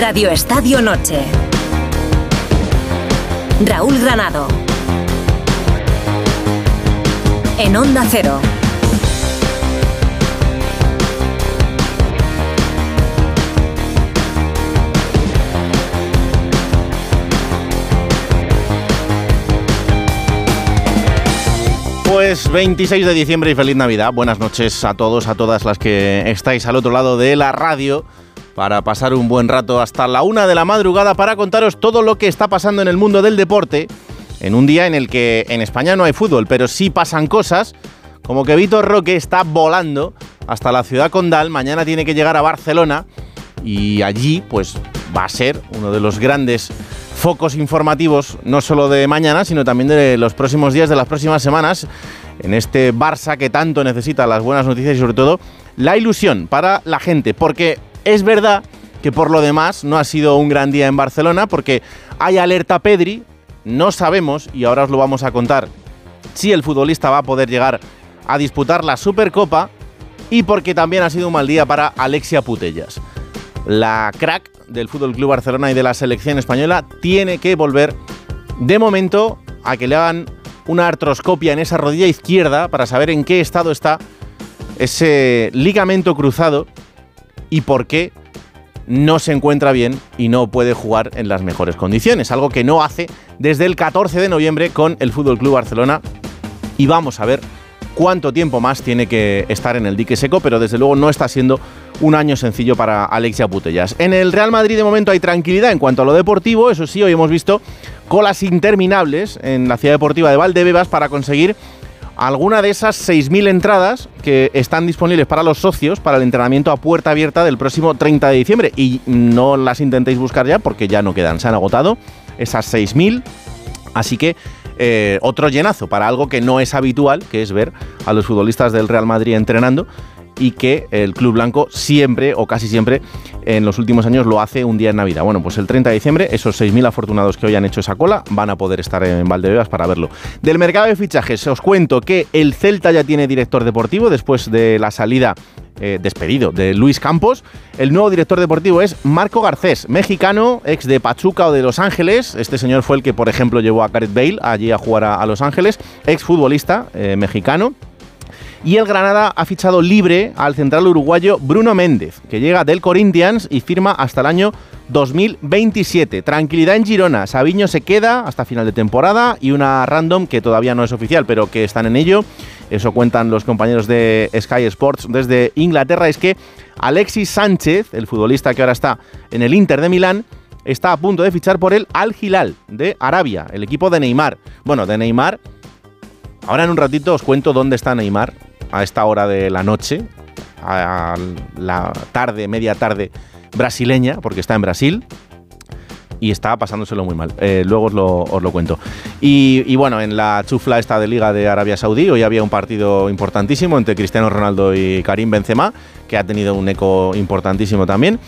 Radio Estadio Noche. Raúl Granado. En Onda Cero. Pues 26 de diciembre y feliz Navidad. Buenas noches a todos, a todas las que estáis al otro lado de la radio para pasar un buen rato hasta la una de la madrugada para contaros todo lo que está pasando en el mundo del deporte en un día en el que en España no hay fútbol, pero sí pasan cosas como que Vitor Roque está volando hasta la ciudad condal, mañana tiene que llegar a Barcelona y allí pues va a ser uno de los grandes focos informativos, no solo de mañana, sino también de los próximos días, de las próximas semanas, en este Barça que tanto necesita las buenas noticias y sobre todo la ilusión para la gente, porque es verdad que por lo demás no ha sido un gran día en Barcelona porque hay alerta Pedri, no sabemos, y ahora os lo vamos a contar, si el futbolista va a poder llegar a disputar la Supercopa y porque también ha sido un mal día para Alexia Putellas. La crack del Fútbol Club Barcelona y de la selección española tiene que volver de momento a que le hagan una artroscopia en esa rodilla izquierda para saber en qué estado está ese ligamento cruzado y por qué no se encuentra bien y no puede jugar en las mejores condiciones, algo que no hace desde el 14 de noviembre con el Fútbol Club Barcelona y vamos a ver cuánto tiempo más tiene que estar en el dique seco, pero desde luego no está siendo un año sencillo para Alexia Putellas. En el Real Madrid de momento hay tranquilidad en cuanto a lo deportivo, eso sí, hoy hemos visto colas interminables en la ciudad deportiva de Valdebebas para conseguir alguna de esas 6.000 entradas que están disponibles para los socios para el entrenamiento a puerta abierta del próximo 30 de diciembre. Y no las intentéis buscar ya porque ya no quedan, se han agotado esas 6.000. Así que eh, otro llenazo para algo que no es habitual, que es ver a los futbolistas del Real Madrid entrenando y que el Club Blanco siempre o casi siempre en los últimos años lo hace un día en Navidad. Bueno, pues el 30 de diciembre esos 6.000 afortunados que hoy han hecho esa cola van a poder estar en Valdebebas para verlo. Del mercado de fichajes os cuento que el Celta ya tiene director deportivo después de la salida eh, despedido de Luis Campos. El nuevo director deportivo es Marco Garcés, mexicano, ex de Pachuca o de Los Ángeles. Este señor fue el que, por ejemplo, llevó a Gareth Bale allí a jugar a, Los Ángeles, ex futbolista eh, mexicano y el Granada ha fichado libre al central uruguayo Bruno Méndez, que llega del Corinthians y firma hasta el año 2027. Tranquilidad en Girona. Sabiño se queda hasta final de temporada y una random que todavía no es oficial, pero que están en ello. Eso cuentan los compañeros de Sky Sports desde Inglaterra. Es que Alexis Sánchez, el futbolista que ahora está en el Inter de Milán, está a punto de fichar por el Al Hilal de Arabia, el equipo de Neymar. Bueno, de Neymar. Ahora en un ratito os cuento dónde está Neymar, a esta hora de la noche, a la tarde, media tarde brasileña, porque está en Brasil y está pasándoselo muy mal. Eh, luego os lo, cuento. Y, bueno, en la chufla esta de Liga de Arabia Saudí, hoy había un partido importantísimo entre Cristiano Ronaldo y Karim Benzema, que ha tenido un eco importantísimo también.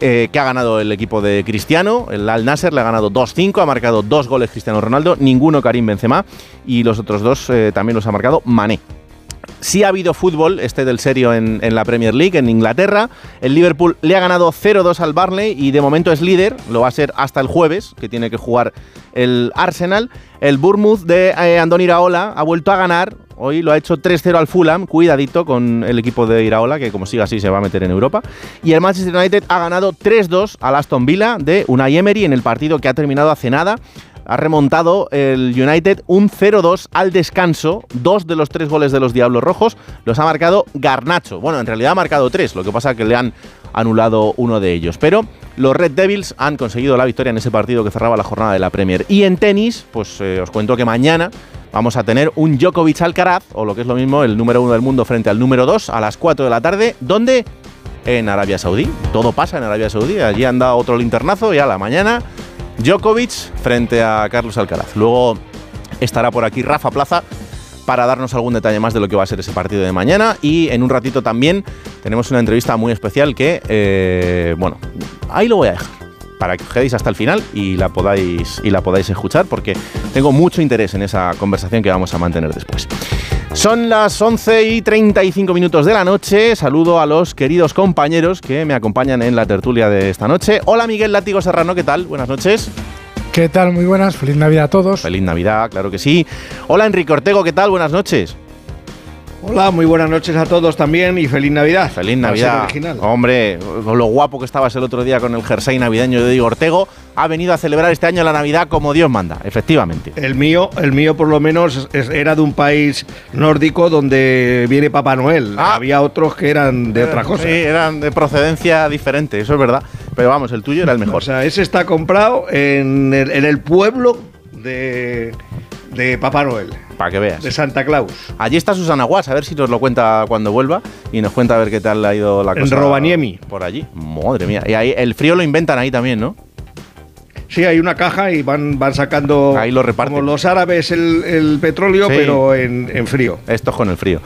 Eh, que ha ganado el equipo de Cristiano, el Al Nasser le ha ganado 2-5, ha marcado dos goles Cristiano Ronaldo, ninguno Karim Benzema y los otros dos eh, también los ha marcado Mané. Sí ha habido fútbol, este del serio en, la Premier League, en Inglaterra. El Liverpool le ha ganado 0-2 al Barley y de momento es líder, lo va a ser hasta el jueves, que tiene que jugar el Arsenal. El Bournemouth de eh, Andoni Iraola ha vuelto a ganar, hoy lo ha hecho 3-0 al Fulham, cuidadito con el equipo de Iraola, que como siga así se va a meter en Europa. Y el Manchester United ha ganado 3-2 al Aston Villa de Unai Emery en el partido que ha terminado hace nada ha remontado el United un 0-2 al descanso. Dos de los tres goles de los Diablos Rojos los ha marcado Garnacho. Bueno, en realidad ha marcado tres, lo que pasa es que le han anulado uno de ellos. Pero los Red Devils han conseguido la victoria en ese partido que cerraba la jornada de la Premier. Y en tenis, pues eh, os cuento que mañana vamos a tener un Djokovic Alcaraz, o lo que es lo mismo, el número uno del mundo frente al número dos a las 4 de la tarde, donde en Arabia Saudí. Todo pasa en Arabia Saudí. Allí han dado otro linternazo y a la mañana Djokovic frente a Carlos Alcaraz. Luego estará por aquí Rafa Plaza para darnos algún detalle más de lo que va a ser ese partido de mañana. Y en un ratito también tenemos una entrevista muy especial que, eh, bueno, ahí lo voy a dejar para que os quedéis hasta el final y la podáis y la podáis escuchar porque tengo mucho interés en esa conversación que vamos a mantener después. Son las 11 y 35 minutos de la noche. Saludo a los queridos compañeros que me acompañan en la tertulia de esta noche. Hola Miguel Látigo Serrano, ¿qué tal? Buenas noches. ¿Qué tal? Muy buenas. Feliz Navidad a todos. Feliz Navidad, claro que sí. Hola Enrique Ortego, ¿qué tal? Buenas noches. Hola, muy buenas noches a todos también y feliz Navidad. Feliz Navidad. Hombre, lo guapo que estabas el otro día con el jersey navideño de Diego Ortego, ha venido a celebrar este año la Navidad como Dios manda, efectivamente. El mío, el mío por lo menos era de un país nórdico donde viene Papá Noel. Ah. Había otros que eran de otra cosa. Sí, eran de procedencia diferente, eso es verdad. Pero vamos, el tuyo era el mejor. O sea, ese está comprado en el, pueblo de, de Papá Noel para que veas. De Santa Claus. Allí está Susana Guas, a ver si nos lo cuenta cuando vuelva y nos cuenta a ver qué tal ha ido la cosa. En Robaniemi. Por allí. Madre mía. Y ahí el frío lo inventan ahí también, ¿no? Sí, hay una caja y van, van sacando. Ahí lo reparten. Como los árabes el, petróleo, pero en, en, frío. Esto es con el frío.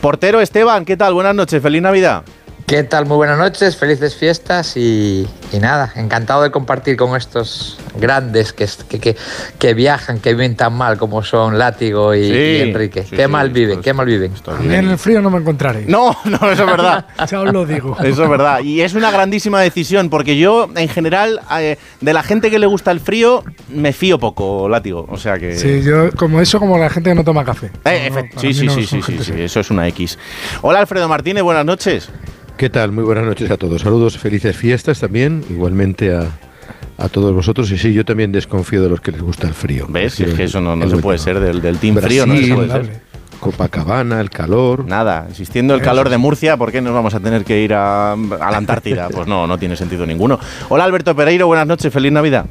Portero Esteban, ¿qué tal? Buenas noches, feliz Navidad. ¿Qué tal? Muy buenas noches, felices fiestas y, nada, encantado de compartir con estos grandes que, que, que, viajan, que viven tan mal como son Látigo y, Enrique. qué mal viven, qué mal viven. en el frío no me encontraré. No, no, eso es verdad. ya os lo digo. Eso es verdad. Y es una grandísima decisión porque yo, en general, eh, de la gente que le gusta el frío, me fío poco, Látigo. O sea que... Sí, yo como eso, como la gente que no toma café. Eh, sí, sí, sí, sí, sí, eso es una X. Hola, Alfredo Martínez, buenas noches. ¿Qué tal? Muy buenas noches a todos. Saludos, felices fiestas también, igualmente a, a todos vosotros. Y sí, yo también desconfío de los que les gusta el frío. ¿Ves? Es que eso no, no se puede ser del, del team frío, no se puede ser. Copacabana, el calor. Nada, existiendo el calor de Murcia, ¿por qué nos vamos a tener que ir a, a la Antártida? Pues no, no tiene sentido ninguno. Hola Alberto Pereiro, buenas noches, feliz Navidad.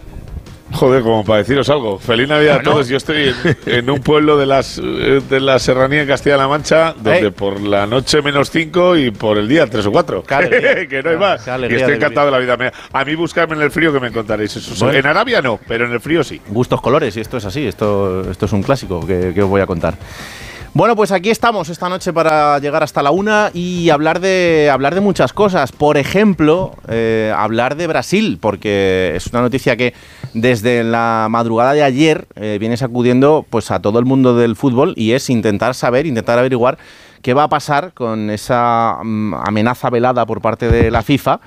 Joder, como para deciros algo. Feliz Navidad a todos. Yo estoy en, un pueblo de las de la serranía en Castilla-La Mancha, donde por la noche menos 5 y por el día 3 o 4. que no hay más. Y estoy encantado de, la vida. A mí buscarme en el frío que me encontraréis. Eso. En Arabia no, pero en el frío sí. Gustos colores, y esto es así. Esto, esto es un clásico que, que os voy a contar. Bueno, pues aquí estamos esta noche para llegar hasta la una y hablar de, hablar de muchas cosas. Por ejemplo, eh, hablar de Brasil, porque es una noticia que desde la madrugada de ayer eh, viene sacudiendo pues, a todo el mundo del fútbol y es intentar saber, intentar averiguar qué va a pasar con esa mm, amenaza velada por parte de la FIFA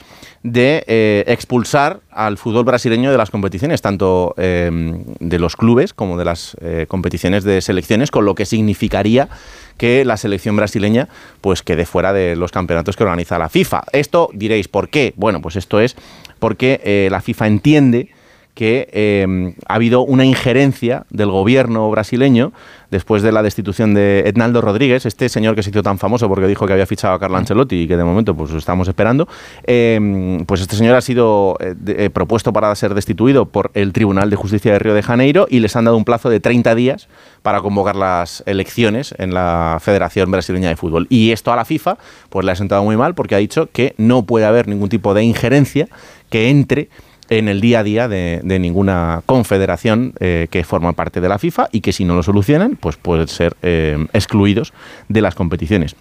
de eh, expulsar al fútbol brasileño de las competiciones, tanto em, de los clubes como de las eh, competiciones de selecciones, con lo que significaría que la selección brasileña pues quede fuera de los campeonatos que organiza la FIFA. Esto diréis, ¿por qué? Bueno, pues esto es porque eh, la FIFA entiende que em, ha habido una injerencia del gobierno brasileño después de la destitución de Ednaldo Rodríguez, este señor que se hizo tan famoso porque dijo que había fichado a Carlo Ancelotti y que de momento pues estamos esperando, em, pues este señor ha sido eh, eh, propuesto para ser destituido por el Tribunal de Justicia de Río de Janeiro y les han dado un plazo de 30 días para convocar las elecciones en la Federación Brasileña de Fútbol. Y esto a la FIFA pues le ha sentado muy mal porque ha dicho que no puede haber ningún tipo de injerencia que entre en el día a día de, ninguna confederación eh, que forma parte de la FIFA y que si no lo solucionan, pues pueden ser eh, excluidos de las competiciones.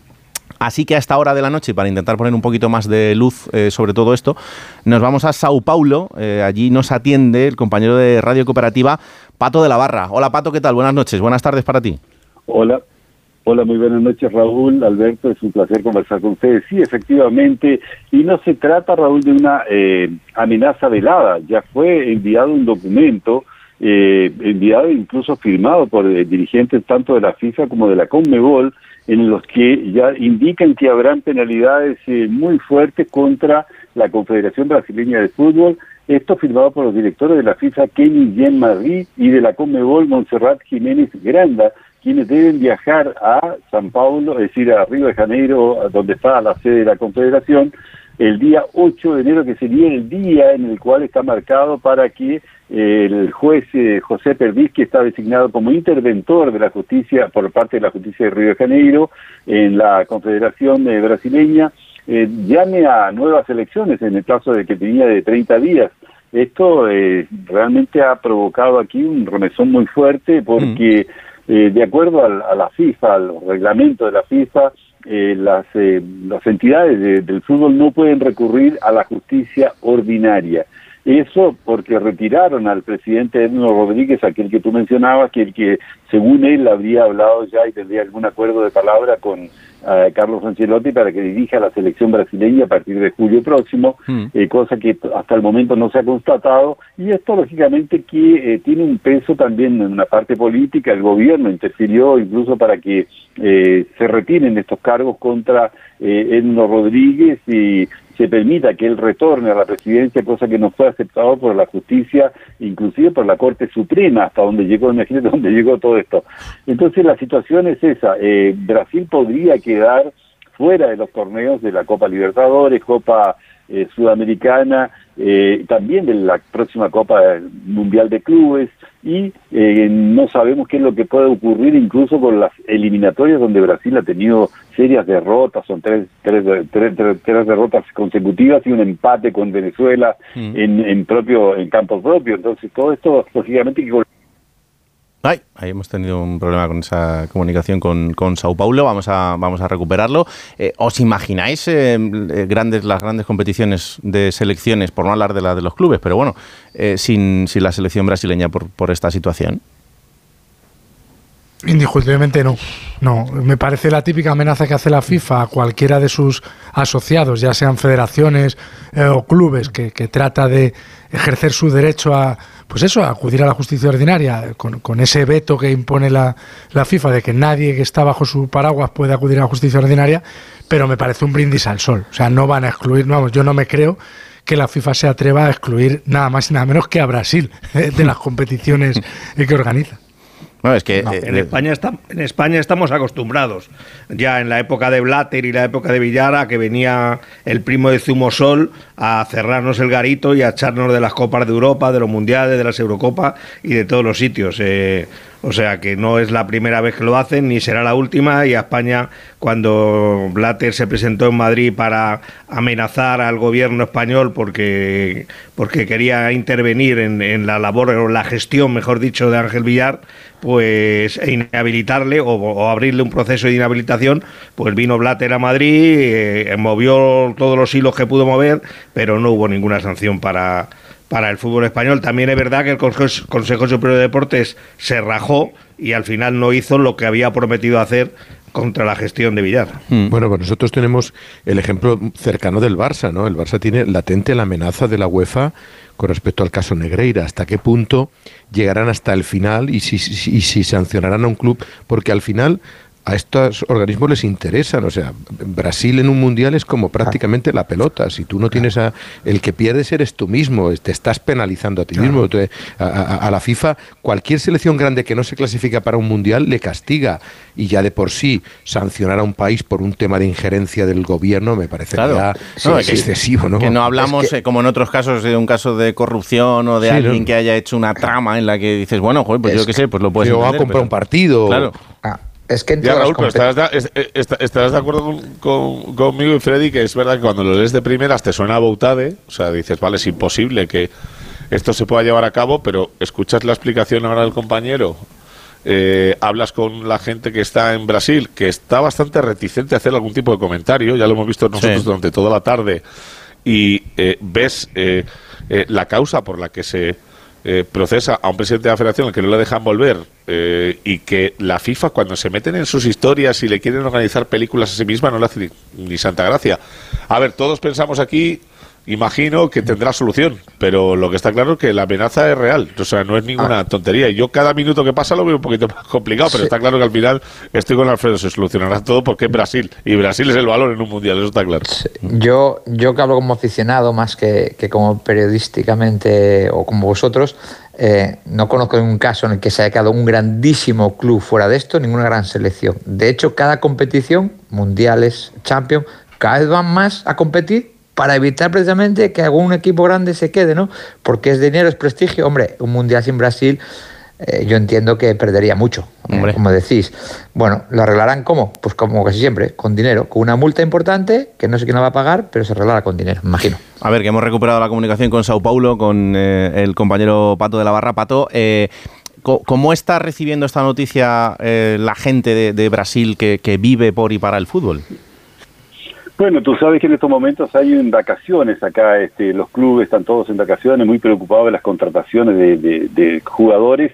Así que a esta hora de la noche, para intentar poner un poquito más de luz eh, sobre todo esto, nos vamos a Sao Paulo. allí nos atiende el compañero de Radio Cooperativa, Pato de la Barra. Hola Pato, ¿qué tal? Buenas noches, buenas tardes para ti. Hola, Hola, muy buenas noches, Raúl, Alberto, es un placer conversar con ustedes. Sí, efectivamente, y no se trata, Raúl, de una eh, amenaza velada, ya fue enviado un documento, eh, enviado incluso firmado por eh, dirigentes tanto de la FIFA como de la CONMEBOL, en los que ya indican que habrán penalidades muy fuertes contra la Confederación Brasileña de Fútbol, esto firmado por los directores de la FIFA, Kenny Jean Marie, y de la CONMEBOL, Montserrat Jiménez Granda, quienes deben viajar a San Paulo, es decir, a Río de Janeiro, donde está la sede de la Confederación, el día 8 de enero, que sería el día en el cual está marcado para que eh, el juez eh, José Perdiz, que está designado como interventor de la justicia por parte de la justicia de Río de Janeiro en la Confederación eh, Brasileña, llame a nuevas elecciones en el plazo de que tenía de 30 días. Esto realmente ha provocado aquí un remesón muy fuerte porque... Mm. Eh, de acuerdo a, la FIFA, a los reglamentos de la FIFA, eh, las, eh, las entidades del fútbol no pueden recurrir a la justicia ordinaria. Eso porque retiraron al presidente Edno Rodríguez, aquel que tú mencionabas, que el que según él habría hablado ya y tendría algún acuerdo de palabra con Carlos Ancelotti para que dirija la selección brasileña a partir de julio próximo, mm. eh, cosa que hasta el momento no se ha constatado, y esto lógicamente que eh, tiene un peso también en una parte política, el gobierno interfirió incluso para que eh, se retiren estos cargos contra Edno Rodríguez y se permita que él retorne a la presidencia, cosa que no fue aceptado por la justicia, inclusive por la Corte Suprema, hasta donde llegó, imagínate dónde llegó todo esto. Entonces la situación es esa, eh, Brasil podría quedar fuera de los torneos de la Copa Libertadores, Copa eh, Sudamericana, eh, también de la próxima Copa Mundial de Clubes y eh, no sabemos qué es lo que puede ocurrir incluso con las eliminatorias donde Brasil ha tenido serias derrotas, son tres, tres, tres, tres derrotas consecutivas y un empate con Venezuela mm. en, en propio en campo propio, entonces todo esto lógicamente que Ay, ahí hemos tenido un problema con esa comunicación con, con Sao Paulo. Vamos a, vamos a recuperarlo. Eh, ¿Os imagináis eh, eh, grandes, las grandes competiciones de selecciones, por no hablar de la de los clubes, pero bueno, sin, sin, la selección brasileña por, por esta situación? Indiscutiblemente no. No, me parece la típica amenaza que hace la FIFA a cualquiera de sus asociados, ya sean federaciones o clubes, que, trata de ejercer su derecho a, pues eso, acudir a la justicia ordinaria con, ese veto que impone la, la, FIFA de que nadie que está bajo su paraguas puede acudir a la justicia ordinaria, pero me parece un brindis al sol. O sea, no van a excluir, vamos, yo no me creo que la FIFA se atreva a excluir nada más y nada menos que a Brasil de las competiciones que organiza. Es que eh, en, España está, en España estamos acostumbrados. Ya en la época de Blatter y la época de Villara, que venía el primo de Zumosol a cerrarnos el garito y a echarnos de las copas de Europa, de los mundiales, de las Eurocopas y de todos los sitios. Eh, o sea que no es la primera vez que lo hacen, ni será la última. Y a España, cuando Blatter se presentó en Madrid para amenazar al gobierno español porque, porque quería intervenir en, la labor o la gestión, mejor dicho, de Ángel Villar, pues e inhabilitarle o, abrirle un proceso de inhabilitación, pues vino Blatter a Madrid, eh, movió todos los hilos que pudo mover, pero no hubo ninguna sanción para para el fútbol español. También es verdad que el Consejo Superior de Deportes se rajó y al final no hizo lo que había prometido hacer contra la gestión de Villar. Hmm. Bueno, pues nosotros tenemos el ejemplo cercano del Barça, ¿no? El Barça tiene latente la amenaza de la UEFA con respecto al caso Negreira. ¿Hasta qué punto llegarán hasta el final y si, y si sancionarán a un club? Porque al final a estos organismos les interesan. O sea, Brasil en un mundial es como prácticamente la pelota. Si tú no tienes a. El que pierdes eres tú mismo, te estás penalizando a ti mismo. a, la FIFA, cualquier selección grande que no se clasifica para un mundial le castiga. Y ya de por sí, sancionar a un país por un tema de injerencia del gobierno me parece excesivo. ¿no? Que no hablamos, eh, como en otros casos, de un caso de corrupción o de alguien que haya hecho una trama en la que dices, bueno, pues yo qué sé, pues lo puedes. O a comprar un partido. Claro. Ah, es que ya, Raúl, pero estarás de, acuerdo conmigo y Freddy que es verdad que cuando lo lees de primeras te suena a Boutade, o sea, dices, vale, es imposible que esto se pueda llevar a cabo, pero escuchas la explicación ahora del compañero, eh, hablas con la gente que está en Brasil, que está bastante reticente a hacer algún tipo de comentario, ya lo hemos visto nosotros durante toda la tarde, y eh, ves eh, la causa por la que se eh, procesa a un presidente de la federación al que no le dejan volver eh, y que la FIFA cuando se meten en sus historias y le quieren organizar películas a sí misma no le hace ni santa gracia. A ver, todos pensamos aquí imagino que tendrá solución, pero lo que está claro es que la amenaza es real, o sea, no es ninguna ah. tontería. Y yo cada minuto que pasa lo veo un poquito más complicado, pero está claro que al final estoy con Alfredo, se solucionará todo porque es Brasil, y Brasil es el valor en un mundial, eso está claro. Yo, yo que hablo como aficionado más que, como periodísticamente o como vosotros, eh, no conozco ningún caso en el que se haya quedado un grandísimo club fuera de esto, ninguna gran selección. De hecho, cada competición, mundiales, Champions, cada vez van más a competir para evitar precisamente que algún equipo grande se quede, ¿no? Porque es dinero, es prestigio. Hombre, un mundial sin Brasil, eh, yo entiendo que perdería mucho, eh, como decís. Bueno, ¿lo arreglarán cómo? Pues como casi siempre, con dinero, con una multa importante que no sé quién la va a pagar, pero se arreglará con dinero, imagino. A ver, que hemos recuperado la comunicación con Sao Paulo, con eh, el compañero Pato de la Barra. Pato, ¿cómo está recibiendo esta noticia la gente de, Brasil que, que vive por y para el fútbol? Bueno, tú sabes que en estos momentos hay vacaciones acá, este, los clubes están todos en vacaciones, muy preocupados de las contrataciones de jugadores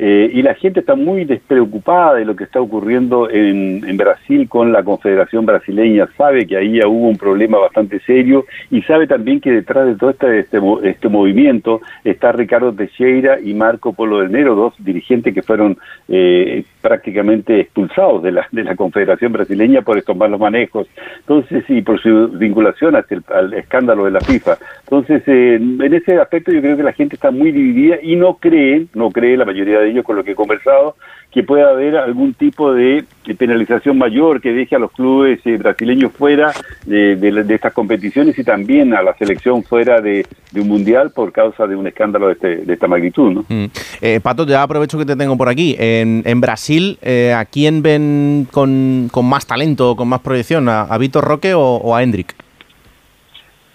eh, y la gente está muy despreocupada de lo que está ocurriendo en, en, Brasil con la Confederación Brasileña. Sabe que ahí hubo un problema bastante serio y sabe también que detrás de todo este, este, este movimiento está Ricardo Teixeira y Marco Polo del Nero, dos dirigentes que fueron eh, prácticamente expulsados de la, de la Confederación Brasileña por estos malos manejos. Entonces, y por su vinculación hasta el, al escándalo de la FIFA. Entonces, eh, en ese aspecto yo creo que la gente está muy dividida y no cree, no cree la mayoría de ellos con lo que he conversado, que pueda haber algún tipo de, penalización mayor que deje a los clubes eh, brasileños fuera de, estas competiciones y también a la selección fuera de, un mundial por causa de un escándalo de, este, esta magnitud. ¿no? Mm. Eh, Pato, ya aprovecho que te tengo por aquí. En, Brasil, eh, ¿a quién ven con, más talento, con más proyección? ¿A, Vitor Roque o, o a Hendrik?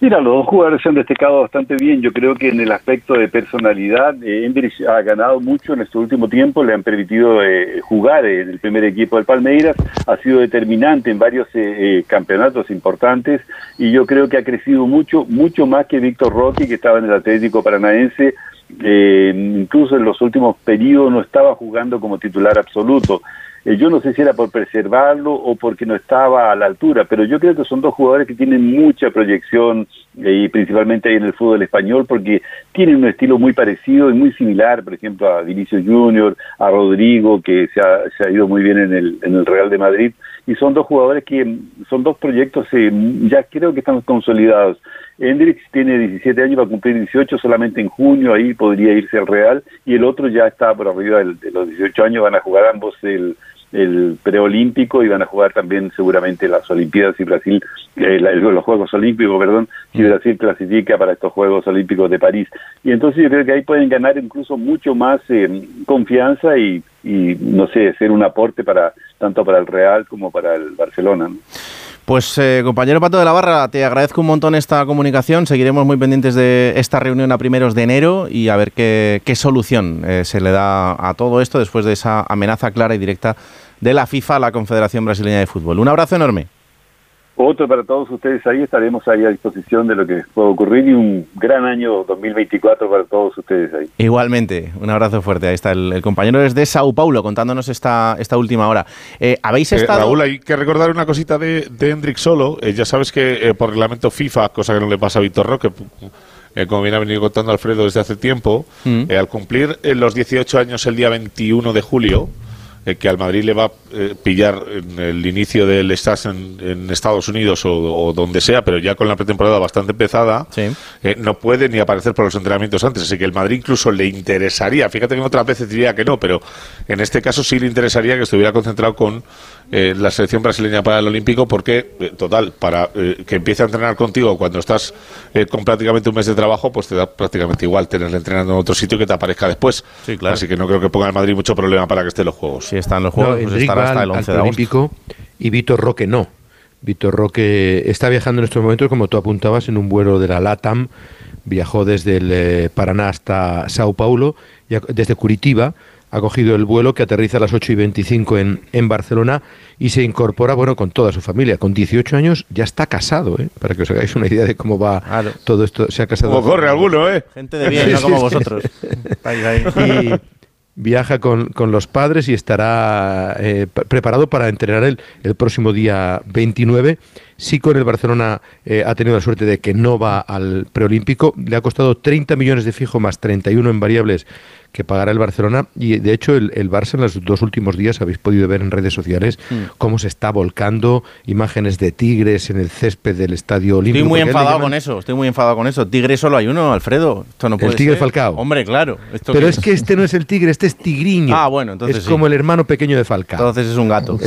Mira, los dos jugadores se han destacado bastante bien. Yo creo que en el aspecto de personalidad, eh, ha ganado mucho en este último tiempo, le han permitido eh, jugar en el primer equipo del Palmeiras, ha sido determinante en varios eh, eh, campeonatos importantes y yo creo que ha crecido mucho, mucho más que Víctor Roque, que estaba en el Atlético Paranaense. Incluso en los últimos periodos no estaba jugando como titular absoluto. Eh, yo no sé si era por preservarlo o porque no estaba a la altura, pero yo creo que son dos jugadores que tienen mucha proyección eh, y principalmente en el fútbol español porque tienen un estilo muy parecido y muy similar, por ejemplo, a Vinicius Junior, a Rodrigo, que se ha, se ha ido muy bien en el, en el Real de Madrid, y son dos jugadores que son dos proyectos eh, ya creo que están consolidados. Hendrix tiene 17 años, va a cumplir 18 solamente en junio, ahí podría irse al Real, y el otro ya está por arriba de los 18 años, van a jugar ambos el el preolímpico y van a jugar también seguramente las Olimpiadas y Brasil, eh, los Juegos Olímpicos, perdón, si mm. Brasil clasifica para estos Juegos Olímpicos de París. Y entonces yo creo que ahí pueden ganar incluso mucho más eh, confianza y, y, no sé, ser un aporte para tanto para el Real como para el Barcelona. Pues eh, compañero Pato de la Barra, te agradezco un montón esta comunicación. Seguiremos muy pendientes de esta reunión a primeros de enero y a ver qué, qué solución se le da a todo esto después de esa amenaza clara y directa de la FIFA, la Confederación Brasileña de Fútbol. Un abrazo enorme. Otro para todos ustedes ahí, estaremos ahí a disposición de lo que pueda ocurrir y un gran año 2024 para todos ustedes ahí. Igualmente, un abrazo fuerte. Ahí está el, compañero desde Sao Paulo contándonos esta, esta última hora. Eh, ¿Habéis eh, estado...? Raúl, hay que recordar una cosita de, de Hendrik Solo. Eh, ya sabes que por reglamento FIFA, cosa que no le pasa a Víctor Roque, como bien ha venido contando Alfredo desde hace tiempo, mm. al cumplir los 18 años el día 21 de julio, eh, que al Madrid le va a eh, pillar en el inicio del estás en, Estados Unidos o, donde sea, pero ya con la pretemporada bastante empezada, eh, no puede ni aparecer por los entrenamientos antes. Así que el Madrid incluso le interesaría, fíjate que en otras veces diría que no, pero en este caso sí le interesaría que estuviera concentrado con la selección brasileña para el Olímpico porque, total, para que empiece a entrenar contigo cuando estás con prácticamente un mes de trabajo, pues te da prácticamente igual tenerle entrenando en otro sitio que te aparezca después. Así que no creo que ponga el Madrid mucho problema para que esté en los Juegos. Si están los Juegos, pues estará hasta el 11 de Olímpico y Víctor Roque no. Víctor Roque está viajando en estos momentos, como tú apuntabas, en un vuelo de la LATAM. Viajó desde el Paraná hasta Sao Paulo, desde Curitiba ha cogido el vuelo que aterriza a las 8 y 25 en, en Barcelona y se incorpora, bueno, con toda su familia. Con 18 años ya está casado, ¿eh? Para que os hagáis una idea de cómo va todo esto. Se ha casado. Como corre alguno, ¿eh? Gente de bien, no como vosotros. y viaja con, con, los padres y estará eh, preparado para entrenar el, el próximo día 29 Sí con el Barcelona eh, ha tenido la suerte de que no va al preolímpico. Le ha costado 30 millones de fijo más 31 en variables que pagará el Barcelona. Y de hecho el, el Barça en los dos últimos días habéis podido ver en redes sociales mm. cómo se está volcando imágenes de tigres en el césped del Estadio Olímpico. Estoy muy enfadado con eso, estoy muy enfadado con eso. Tigre solo hay uno, Alfredo. Esto no puede el tigre Falcao. Hombre, claro. Pero es que este no es el tigre, este es tigriño. Ah, bueno, entonces Es como el hermano pequeño de Falcao. Entonces es un gato.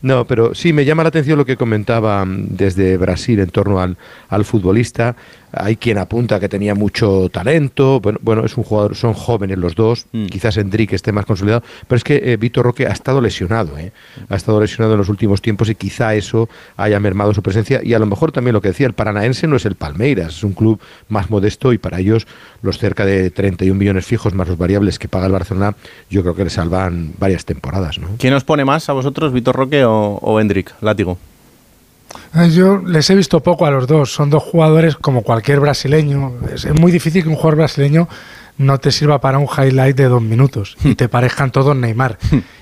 No, pero sí me llama la atención lo que comentaba mm, desde Brasil en torno al, al futbolista. Hay quien apunta que tenía mucho talento. Bueno, bueno es un jugador, son jóvenes los dos. Mm. Quizás Enrique esté más consolidado. Pero es que eh, Víctor Roque ha estado lesionado. ¿eh? Ha estado lesionado en los últimos tiempos y quizá eso haya mermado su presencia. Y a lo mejor también lo que decía, el Paranaense no es el Palmeiras, es un club más modesto y para ellos los cerca de 31 millones fijos más los variables que paga el Barcelona, yo creo que le salvan varias temporadas. ¿no? ¿Quién os pone más a vosotros, Víctor Roque o, o Látigo? Eh, yo les he visto poco a los dos. Son dos jugadores como cualquier brasileño. Es muy difícil que un jugador brasileño no te sirva para un highlight de dos minutos y te parezcan todos Neymar.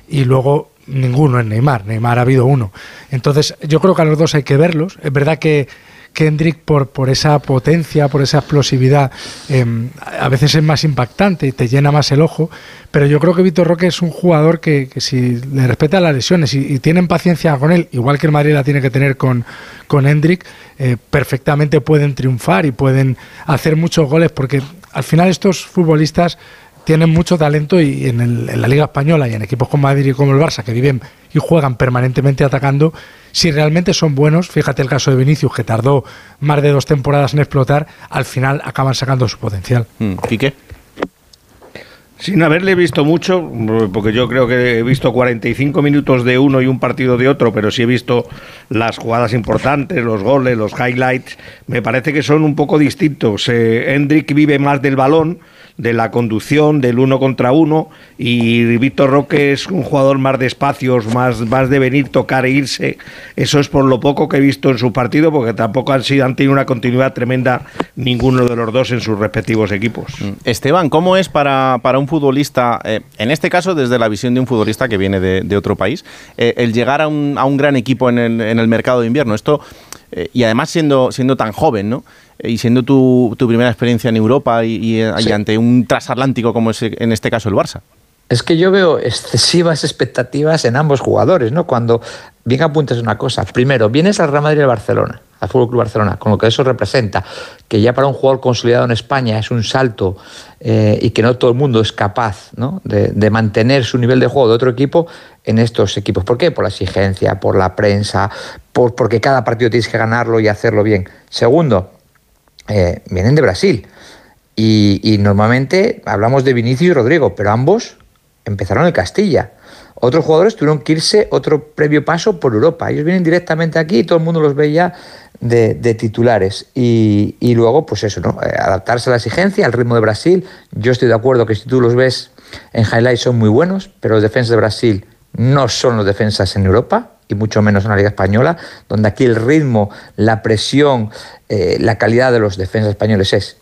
y luego ninguno es Neymar. Neymar ha habido uno. Entonces, yo creo que a los dos hay que verlos. Es verdad que Kendrick por, por esa potencia, por esa explosividad, em, a veces es más impactante y te llena más el ojo, pero yo creo que Víctor Roque es un jugador que, si le respeta las lesiones y, tienen paciencia con él, igual que el Madrid la tiene que tener con, con Hendrik, eh, perfectamente pueden triunfar y pueden hacer muchos goles, porque al final estos futbolistas tienen mucho talento y en, en, la Liga Española y en equipos como Madrid y como el Barça, que viven y juegan permanentemente atacando, si realmente son buenos, fíjate el caso de Vinicius, que tardó más de dos temporadas en explotar, al final acaban sacando su potencial. Mm, ¿Y qué? Sin haberle visto mucho, porque yo creo que he visto 45 minutos de uno y un partido de otro, pero sí he visto las jugadas importantes, los goles, los highlights, me parece que son un poco distintos. Eh, Hendrik vive más del balón, de la conducción, del uno contra uno, y Víctor Roque es un jugador más de espacios, más, más de venir, tocar e irse. Eso es por lo poco que he visto en su partido, porque tampoco han, sido, han tenido una continuidad tremenda ninguno de los dos en sus respectivos equipos. Mm. Esteban, ¿cómo es para, para un futbolista, eh, en este caso desde la visión de un futbolista que viene de, otro país, eh, el llegar a un, a un, gran equipo en el, en el mercado de invierno? Esto, eh, y además siendo, siendo tan joven, ¿no? Y siendo tu, tu, primera experiencia en Europa y, ante un transatlántico como es en este caso el Barça. Es que yo veo excesivas expectativas en ambos jugadores, ¿no? Cuando bien apuntas una cosa. Primero, vienes al Real Madrid de Barcelona, al Fútbol Club Barcelona, con lo que eso representa, que ya para un jugador consolidado en España es un salto eh, y que no todo el mundo es capaz de, de, mantener su nivel de juego de otro equipo en estos equipos. ¿Por qué? Por la exigencia, por la prensa, por, porque cada partido tienes que ganarlo y hacerlo bien. Segundo, eh, vienen de Brasil. Y, normalmente hablamos de Vinicius y Rodrigo, pero ambos empezaron en Castilla. Otros jugadores tuvieron que irse otro previo paso por Europa. Ellos vienen directamente aquí y todo el mundo los ve ya de, titulares. Y, luego, pues eso, ¿no? Eh, adaptarse a la exigencia, al ritmo de Brasil. Yo estoy de acuerdo que si tú los ves en highlights son muy buenos, pero los defensas de Brasil no son los defensas en Europa y mucho menos en la Liga Española, donde aquí el ritmo, la presión, eh, la calidad de los defensas españoles es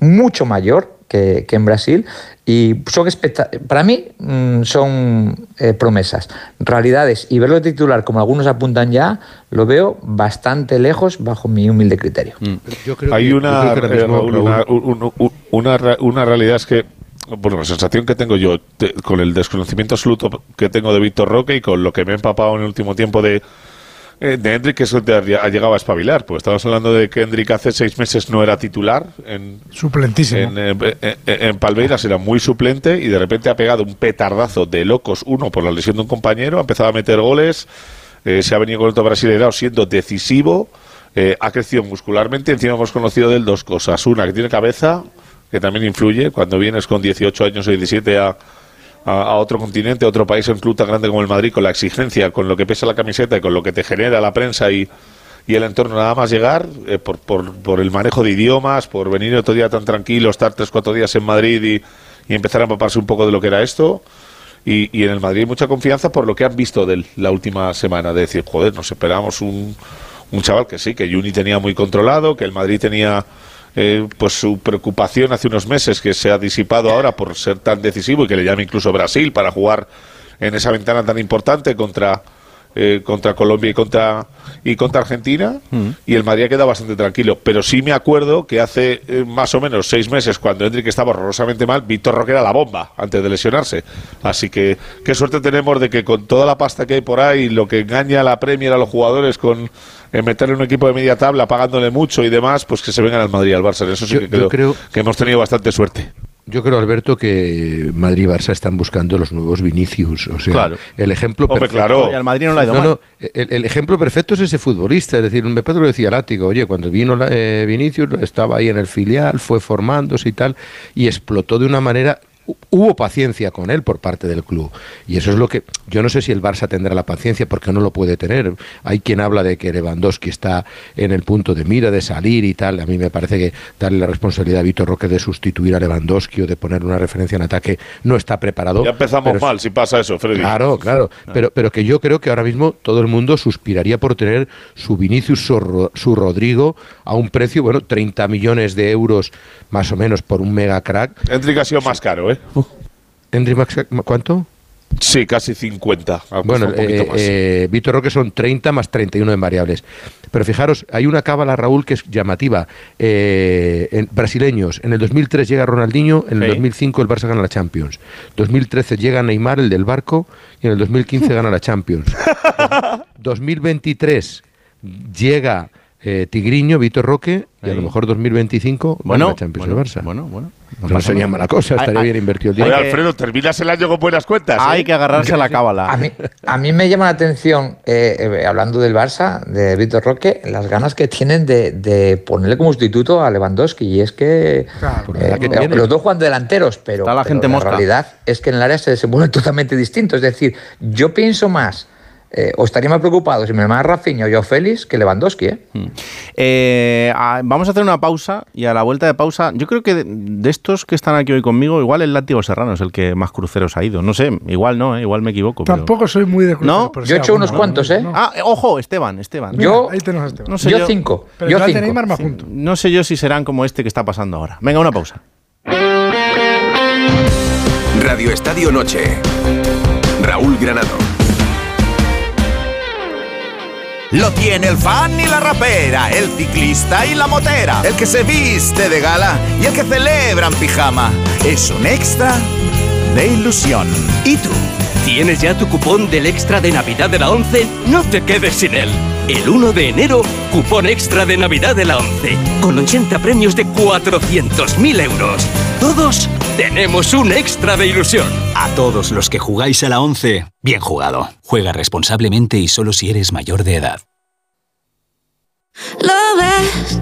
mucho mayor que, en Brasil y son para mí mm, son eh, promesas, realidades y verlo titular como algunos apuntan ya, lo veo bastante lejos bajo mi humilde criterio. Hay una, una, una realidad es que bueno, la sensación que tengo yo, con el desconocimiento absoluto que tengo de Víctor Roque y con lo que me he empapado en el último tiempo de, eh, de Hendrik, que eso te ha llegado a espabilar. Pues estamos hablando de que Hendrik hace seis meses no era titular. En, Suplentísimo. En, eh, eh, Palmeiras era muy suplente y de repente ha pegado un petardazo de locos, uno por la lesión de un compañero, ha empezado a meter goles, se ha venido con el brasileño siendo decisivo. ha crecido muscularmente. Encima hemos conocido de él dos cosas. Una, que tiene cabeza, que también influye cuando vienes con 18 años o 17 a, a, otro continente, a otro país, en club tan grande como el Madrid, con la exigencia, con lo que pesa la camiseta y con lo que te genera la prensa y, y el entorno nada más llegar, eh, por, por, por, el manejo de idiomas, por venir otro día tan tranquilo, estar tres, cuatro días en Madrid y, empezar a empaparse un poco de lo que era esto. Y, y, en el Madrid mucha confianza por lo que han visto de la última semana, de decir, joder, nos esperamos un, un chaval que sí, que Juni tenía muy controlado, que el Madrid tenía eh, pues su preocupación hace unos meses que se ha disipado ahora por ser tan decisivo y que le llame incluso Brasil para jugar en esa ventana tan importante contra eh, contra Colombia y contra y contra Argentina mm. y el Madrid ha quedado bastante tranquilo. Pero sí me acuerdo que hace eh, más o menos seis meses cuando Enrique estaba horrorosamente mal Víctor Roque era la bomba antes de lesionarse. Así que qué suerte tenemos de que con toda la pasta que hay por ahí lo que engaña a la Premier a los jugadores con eh, meterle un equipo de media tabla pagándole mucho y demás pues que se vengan al Madrid al Barça. Eso sí que creo que hemos tenido bastante suerte yo creo, Alberto, que Madrid y Barça están buscando los nuevos Vinicius. O sea, el ejemplo perfecto. Claro. al Madrid no, no, el, ejemplo perfecto es ese futbolista. Es decir, me Pedro decía Látigo, oye, cuando vino eh, Vinicius estaba ahí en el filial, fue formándose y tal, y explotó de una manera hubo paciencia con él por parte del club. Y eso es lo que yo no sé si el Barça tendrá la paciencia porque no lo puede tener. Hay quien habla de que Lewandowski está en el punto de mira, de salir y tal. A mí me parece que darle la responsabilidad a Víctor Roque de sustituir a Lewandowski o de poner una referencia en ataque no está preparado. Ya empezamos mal si pasa eso, Freddy. Claro, claro. Pero, pero que yo creo que ahora mismo todo el mundo suspiraría por tener su Vinicius, su, su Rodrigo a un precio, bueno, 30 millones de euros más o menos por un mega crack. Hendrik ha sido más caro, ¿eh? Hendrik, ¿cuánto? Sí, casi 50. Bueno, eh, eh, Víctor Roque son 30 más 31 en variables. Pero fijaros, hay una cábala, Raúl, que es llamativa. Eh, en, brasileños, en el 2003 llega Ronaldinho, en el 2005 el Barça gana la Champions. 2013 llega Neymar, el del barco, y en el 2015 gana la Champions. 2023 llega eh, Tigriño, Víctor Roque, y a lo mejor 2025 bueno, la Champions bueno, Barça. Bueno, bueno. No, sería mala cosa, estaría Ay, bien invertido el Oye, dinero. Alfredo, terminas el año con buenas cuentas. ¿eh? Hay que agarrarse a la cábala. A mí, a mí me llama la atención, eh, eh, hablando del Barça, de Víctor Roque, las ganas que tienen de, de ponerle como sustituto a Lewandowski. Y es que Claro, eh, que los dos juegan de delanteros, pero, Está la pero gente la mosca. realidad es que en el área se desenvuelven totalmente distintos. Es decir, yo pienso más, eh, o estaría más preocupado si me llama Rafinha o yo Félix que Lewandowski. ¿eh? Mm. Eh, a- vamos a hacer una pausa y a la vuelta de pausa, yo creo que de, de estos que están aquí hoy conmigo, igual el Látigo Serrano es el que más cruceros ha ido. No sé, igual no, eh, igual me equivoco. pero- Tampoco soy muy de crucero, ¿No? pero Yo he hecho unos cuantos, ¿no? ¿eh? No. Ah, ojo, Esteban, Esteban. Mira, yo- ahí tenemos a Esteban. No sé yo yo- cinco. Pero yo cinco. Apunto. No sé yo si serán como este que está pasando ahora. Venga, una pausa. Radio Estadio Noche. Raúl Granado. Lo tiene el fan y la rapera, el ciclista y la motera, el que se viste de gala y el que celebra en pijama. Es un extra de ilusión. ¿Y tú? ¿Tienes ya tu cupón del extra de Navidad de la 11? No te quedes sin él. El 1 de enero, cupón extra de Navidad de la 11, con 80 premios de 400.000 euros. Todos tenemos un extra de ilusión. A todos los que jugáis a la 11, bien jugado. Juega responsablemente y solo si eres mayor de edad. Lo ves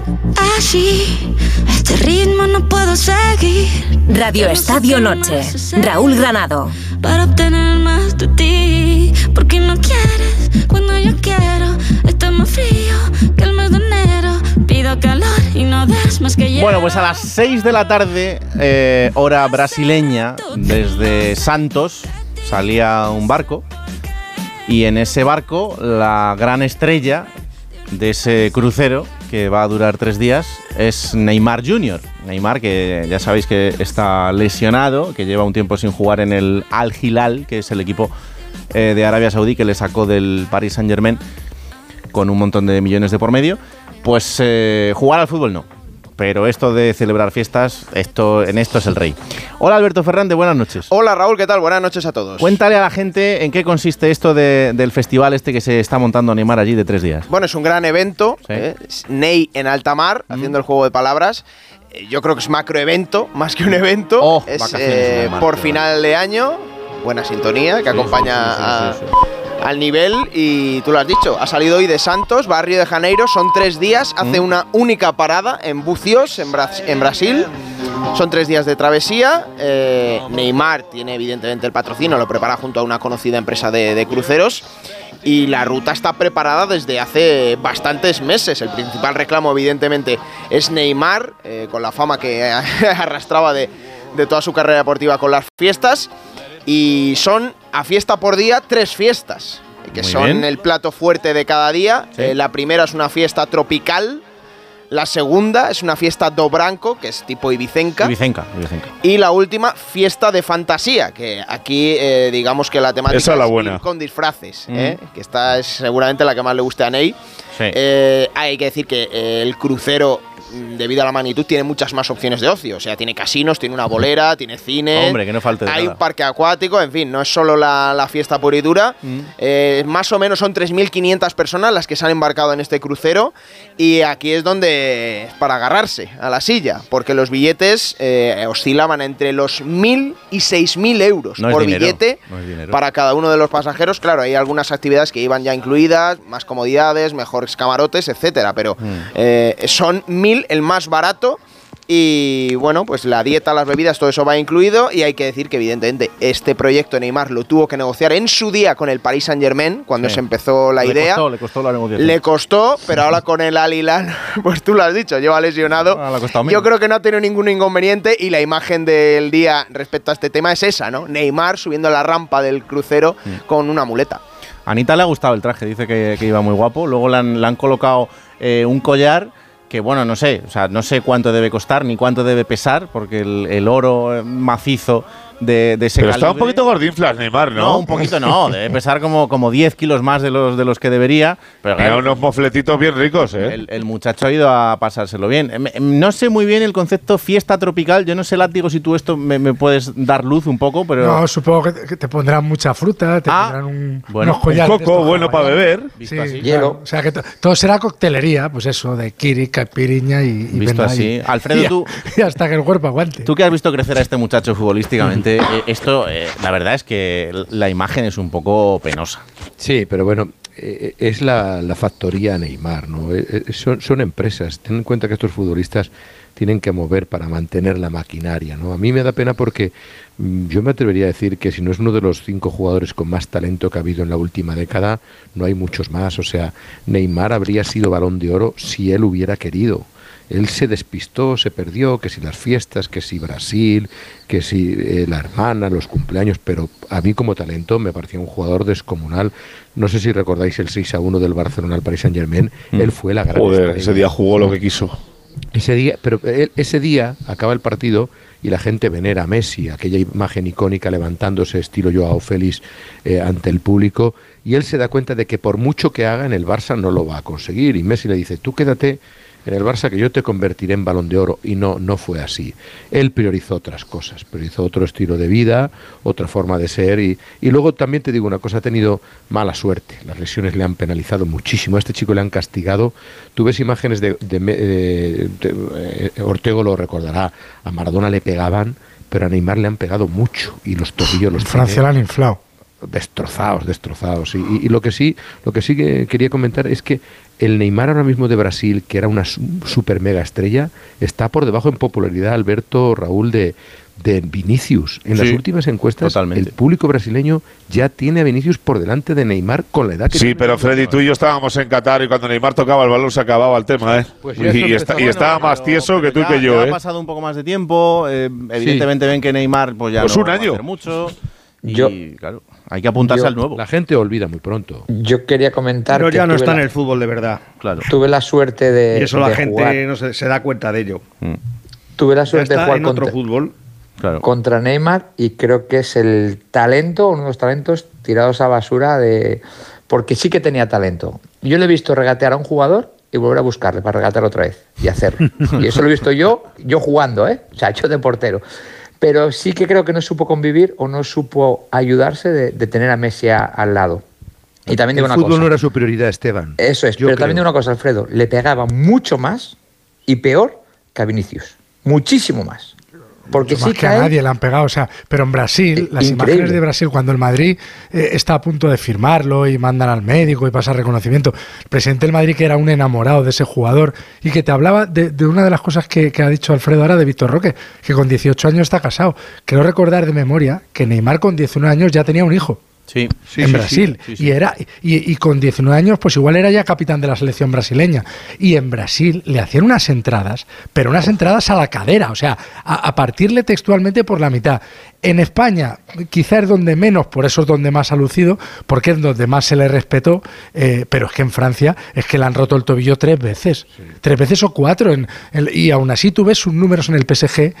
así, este ritmo no puedo seguir. Radio Estadio Noche. Raúl Granado. Para obtener más de ti, porque no quieres cuando yo quiero. Está más frío que el mes de enero. Pido calor y no das más que hielo. Bueno, pues a las 6 de la tarde, eh, hora brasileña, desde Santos, salía un barco. Y en ese barco, la gran estrella de ese crucero, que va a durar tres días, es Neymar Jr. Neymar, que ya sabéis que está lesionado, que lleva un tiempo sin jugar en el Al Hilal, que es el equipo eh, de Arabia Saudí que le sacó del Paris Saint Germain con un montón de millones de por medio. Pues eh, jugar al fútbol no. Pero esto de celebrar fiestas, esto, en esto es el rey. Hola Alberto Fernández, buenas noches. Hola Raúl, ¿qué tal? Buenas noches a todos. Cuéntale a la gente en qué consiste esto de- del festival este que se está montando Neymar allí de tres días. Bueno, es un gran evento. Sí. ¿eh? Ney en alta mar, haciendo el juego de palabras. Eh, Yo creo que es macroevento, más que un evento. Oh, es eh, por final de año. Buena sintonía que acompaña sí, sí, a- sí, sí. Al nivel. Y tú lo has dicho, ha salido hoy de Santos, barrio de Janeiro. Son tres días. Hace Mm. una única parada en Bucios, en, Bras- en Brasil. Son tres días de travesía. Eh, Neymar tiene evidentemente el patrocinio, lo prepara junto a una conocida empresa de, de cruceros. Y la ruta está preparada desde hace bastantes meses. El principal reclamo, evidentemente, es Neymar, eh, con la fama que arrastraba de, de toda su carrera deportiva con las fiestas. Y son a fiesta por día tres fiestas, que Muy son bien. el plato fuerte de cada día. Sí. Eh, la primera es una fiesta tropical. La segunda es una fiesta do branco, que es tipo ibicenca. Ibicenca, Ibicenca. Y la última, fiesta de fantasía, que aquí eh, digamos que la temática Esa es la ir buena. con disfraces, Mm. ¿eh? que esta es seguramente la que más le guste a Ney. Sí. Eh, hay que decir que eh, el crucero, mm, debido a la magnitud, tiene muchas más opciones de ocio. O sea, tiene casinos, tiene una bolera, tiene cine. Hombre, que no falte de Hay nada. un parque acuático, en fin, no es solo la, la fiesta pura y dura. Mm. Eh, más o menos son 3.500 personas las que se han embarcado en este crucero. Y aquí es donde es para agarrarse a la silla, porque los billetes eh, oscilaban entre los 1.000 y 6.000 euros No por dinero, billete no para cada uno de los pasajeros. Claro, hay algunas actividades que iban ya incluidas, más comodidades, camarotes, etcétera, pero Mm. eh, son 1.000 el más barato. Y bueno, pues la dieta, las bebidas, todo eso va incluido. Y hay que decir que, evidentemente, este proyecto Neymar lo tuvo que negociar en su día con el Paris Saint Germain, cuando Sí. se empezó la Le idea. costó, le costó la negociación. Le costó, pero ahora con el Al Hilal, pues tú lo has dicho, lleva lesionado. Ah, le Yo creo que no ha tenido ningún inconveniente y la imagen del día respecto a este tema es esa, ¿no? Neymar subiendo la rampa del crucero Mm. con una muleta. Anita le ha gustado el traje, dice que, iba muy guapo. Luego le han, colocado eh, un collar que, bueno, no sé, o sea, no sé cuánto debe costar ni cuánto debe pesar, porque el, oro macizo de, de ese Pero está un calibre- poquito gordinflas, Neymar, ¿no? No, un poquito no, debe pesar como, como 10 kilos más de los, de los que debería. Pero Mira, claro, unos mofletitos bien ricos, ¿eh? el, el muchacho ha ido a pasárselo bien. Em, em, No sé muy bien el concepto fiesta tropical. Yo no sé, Látigo, si tú esto me, me puedes dar luz un poco, pero. No, supongo que te, pondrán mucha fruta, te Ah, pondrán un, bueno, unos un collares. de coco bueno para beber. Sí, así. claro. O sea que to- todo será coctelería, pues eso, de kiri, caipiriña y, y Visto así. y- Alfredo, y- tú- y hasta que el cuerpo aguante. Tú que has visto crecer a este muchacho futbolísticamente, eh, esto, eh, la verdad es que la imagen es un poco penosa. Sí, pero bueno, eh, es la, la factoría Neymar, ¿no? Son, son empresas. Ten en cuenta que estos futbolistas tienen que mover para mantener la maquinaria, ¿no? A mí me da pena porque mm, yo me atrevería a decir que si no es uno de los cinco jugadores con más talento que ha habido en la última década, no hay muchos más. O sea, Neymar habría sido balón de oro si él hubiera querido. Él se despistó, se perdió, que si las fiestas, que si Brasil, que si eh, la hermana, los cumpleaños, pero a mí como talento me parecía un jugador descomunal. No sé si recordáis el 6 a 1 del Barcelona al Paris Saint Germain, él fue la gran Joder, estrella. ese día jugó lo que quiso. Ese día, pero él- ese día acaba el partido y la gente venera a Messi, aquella imagen icónica levantándose estilo Joao Félix eh, ante el público, y él se da cuenta de que por mucho que haga en el Barça no lo va a conseguir. Y Messi le dice, tú quédate en el Barça que yo te convertiré en balón de oro. Y no, no fue así. Él priorizó otras cosas, priorizó otro estilo de vida, otra forma de ser. Y, y luego también te digo una cosa, ha tenido mala suerte. Las lesiones le han penalizado muchísimo. A este chico le han castigado. Tú ves imágenes de, de, Me- eh, de- eh, Ortego lo recordará. A Maradona le pegaban, pero a Neymar le han pegado mucho. Y los tobillos los Francia tiene la han inflado. Destrozados, destrozados. Y, y- y lo que sí, lo que sí que quería comentar es que el Neymar ahora mismo de Brasil, que era una su- super mega estrella, está por debajo en popularidad, Alberto Raúl, de, de Vinicius. En las últimas encuestas, totalmente. el público brasileño ya tiene a Vinicius por delante de Neymar con la edad que Sí, tiene. pero Freddy, tú y yo estábamos en Qatar y cuando Neymar tocaba el balón se acababa el tema, ¿eh? Pues y, estaba más tieso que tú ya- que yo, ya ¿eh? Ha pasado un poco más de tiempo. eh, evidentemente ven que Neymar pues ya Pues no un va a año. hacer mucho. Y Yo- claro, hay que apuntarse yo- al nuevo. La gente olvida muy pronto. Yo quería comentar Pero que ya no está en el fútbol de verdad. Claro. tuve la suerte de, Y eso la gente jugar, no se, se da cuenta de ello. tuve la Ya suerte de jugar en otro contra, fútbol. Claro. contra Neymar y creo que es el talento, uno de los talentos tirados a basura de porque sí que tenía talento. Yo le he visto regatear a un jugador y volver a buscarle para regatear otra vez y hacerlo. y eso lo he visto yo, yo jugando, ¿eh? O sea, yo de portero. Pero sí que creo que no supo convivir o no supo ayudarse de, de tener a Messi a- al lado. Y también El digo una fútbol cosa. no era su prioridad, Esteban. Eso es, Yo pero creo. también digo una cosa, Alfredo, le pegaba mucho más y peor que a Vinicius. Muchísimo más. Porque Mucho sí más que a nadie le han pegado. O sea, pero en Brasil, las increíble. imágenes de Brasil, cuando el Madrid eh, está a punto de firmarlo y mandan al médico y pasa reconocimiento, el presidente del Madrid, que era un enamorado de ese jugador y que te hablaba de, de una de las cosas que, que ha dicho Alfredo ahora de Víctor Roque, que con 18 años está casado. Quiero recordar de memoria que Neymar con 19 años ya tenía un hijo. Sí, en sí, Brasil. sí. Y, era, y, y con 19 años, pues igual era ya capitán de la selección brasileña. Y en Brasil le hacían unas entradas, pero unas entradas a la cadera, o sea, a, a partirle textualmente por la mitad. En España, quizá es donde menos, por eso es donde más ha lucido, porque es donde más se le respetó, eh, pero es que en Francia es que le han roto el tobillo tres veces, tres veces o cuatro, en- en- y aún así tú ves sus números en el PSG.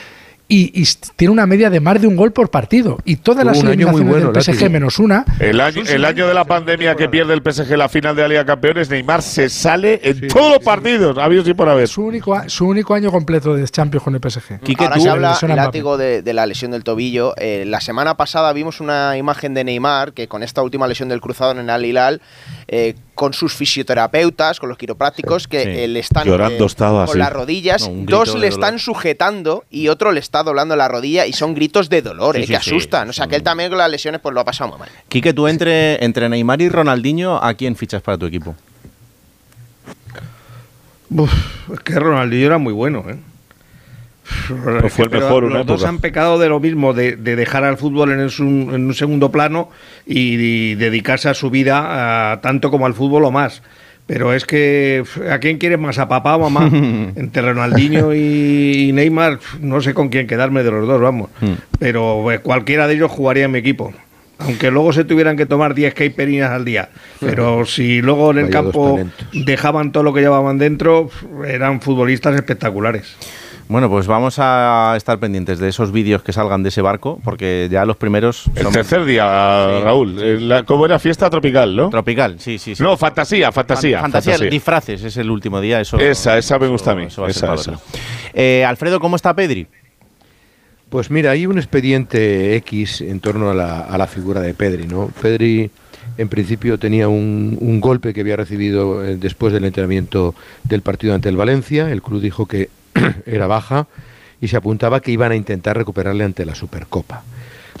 Y, tiene una media de más de un gol por partido. Y todas las un año muy eliminaciones bueno, del PSG Látigo. menos una El año, el año de la pandemia que pierde el PSG la final de la Liga de Campeones, Neymar se sale en todos los partidos, habidos y por haber. su único, su único año completo de Champions con el PSG. Ahora tú- se habla, Mbappé. látigo, de, de la lesión del tobillo. Eh, la semana pasada vimos una imagen de Neymar que con esta última lesión del cruzado en el Al Hilal, eh, con sus fisioterapeutas, con los quiroprácticos, que Sí. eh, le están Llorando eh, estaba, con sí. las rodillas, No, dos le están sujetando y otro le está doblando la rodilla y son gritos de dolor, Sí, eh, sí, que sí, asustan. O sea, que él también con las lesiones pues lo ha pasado muy mal. Quique, tú entre, entre Neymar y Ronaldinho, ¿a quién fichas para tu equipo? Uf, es que Ronaldinho era muy bueno, ¿eh? Fue el mejor los dos han pecado de lo mismo, de, dejar al fútbol en, un segundo plano y, dedicarse a su vida tanto como al fútbol o más. Pero es que, ¿a quién quieres más? ¿A papá o mamá? Entre Ronaldinho y Neymar, no sé con quién quedarme de los dos, vamos. Hmm. Pero eh, cualquiera de ellos jugaría en mi equipo. Aunque luego se tuvieran que tomar 10 caiperinas al día. Pero si luego en el campo dejaban todo lo que llevaban dentro, eran futbolistas espectaculares. Bueno, pues vamos a estar pendientes de esos vídeos que salgan de ese barco, porque ya los primeros... El tercer día, Raúl. Eh, ¿Cómo era fiesta tropical, no? Tropical, sí, sí. No, fantasía, fantasía, fantasía. disfraces, es el último día. Eso, esa, esa me gusta a mí. esa, eh, Alfredo, ¿cómo está Pedri? Pues mira, hay un expediente X en torno a la, figura de Pedri, ¿no? Pedri en principio tenía un, un, golpe que había recibido eh, después del entrenamiento del partido ante el Valencia. El club dijo que era baja y se apuntaba que iban a intentar recuperarle ante la Supercopa.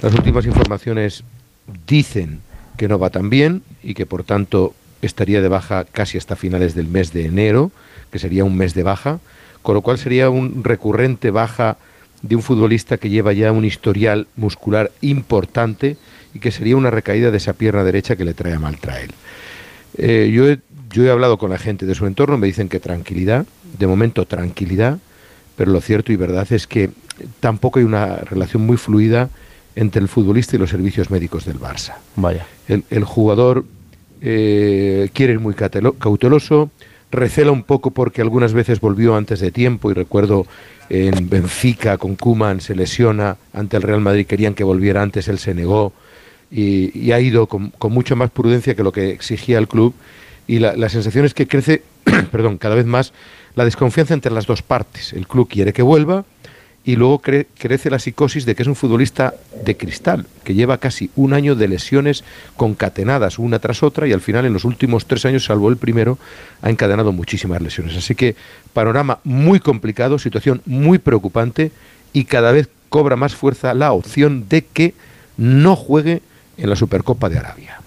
Las últimas informaciones dicen que no va tan bien y que por tanto estaría de baja casi hasta finales del mes de enero, que sería un mes de baja, con lo cual sería un recurrente baja de un futbolista que lleva ya un historial muscular importante y que sería una recaída de esa pierna derecha que le trae a. Eh, yo he hablado con la gente de su entorno, me dicen que tranquilidad, de momento tranquilidad, pero lo cierto y verdad es que tampoco hay una relación muy fluida entre el futbolista y los servicios médicos del Barça. Vaya. El, jugador eh, quiere ir muy cauteloso, recela un poco porque algunas veces volvió antes de tiempo y recuerdo en Benfica con Kuman se lesiona ante el Real Madrid, querían que volviera antes, él se negó y, ha ido con, con, mucha más prudencia que lo que exigía el club y la, la sensación es que crece, perdón, cada vez más la desconfianza entre las dos partes. El club quiere que vuelva y luego crece la psicosis de que es un futbolista de cristal, que lleva casi un año de lesiones concatenadas una tras otra y al final en los últimos tres años, salvo el primero, ha encadenado muchísimas lesiones. Así que panorama muy complicado, situación muy preocupante y cada vez cobra más fuerza la opción de que no juegue en la Supercopa de Arabia.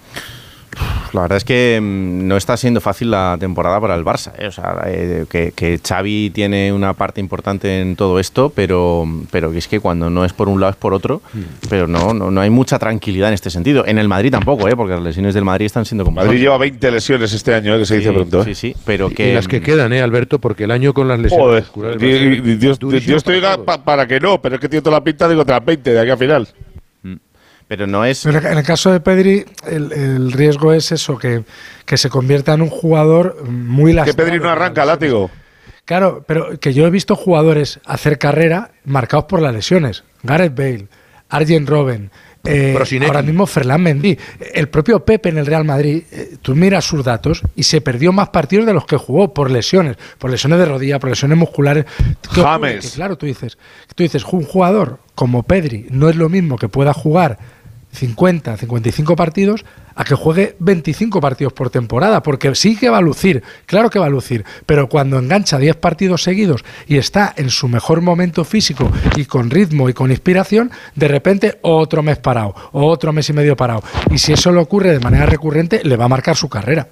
La verdad es que mm, no está siendo fácil la temporada para el Barça. ¿eh? O sea, eh, que, Xavi tiene una parte importante en todo esto, pero, pero es que cuando no es por un lado es por otro. Mm. Pero no, no, hay mucha tranquilidad en este sentido. En el Madrid tampoco, ¿eh? porque las lesiones del Madrid están siendo complicadas. Madrid lleva 20 lesiones este año, que se dice pronto. Sí, sí, pero que. Y las que quedan, ¿eh, Alberto? Porque el año con las lesiones. Joder, Dios, estoy para que no, pero es que tiene toda la pinta de contra 20 de aquí a final. Pero no es. en el caso de Pedri, el, riesgo es eso, que, que, se convierta en un jugador muy lastrado. Que Pedri no arranca látigo. Claro, pero que yo he visto jugadores hacer carrera marcados por las lesiones. Gareth Bale, Arjen Robben, eh, ahora mismo Ferland Mendy, el propio Pepe en el Real Madrid, eh, tú miras sus datos y se perdió más partidos de los que jugó por lesiones, por lesiones de rodilla, por lesiones musculares. James. claro, tú dices, tú dices, un jugador como Pedri no es lo mismo que pueda jugar 50, 55 partidos a que juegue 25 partidos por temporada, porque sí que va a lucir, claro que va a lucir, pero cuando engancha 10 partidos seguidos y está en su mejor momento físico y con ritmo y con inspiración, de repente otro mes parado, otro mes y medio parado. Y si eso le ocurre de manera recurrente, le va a marcar su carrera.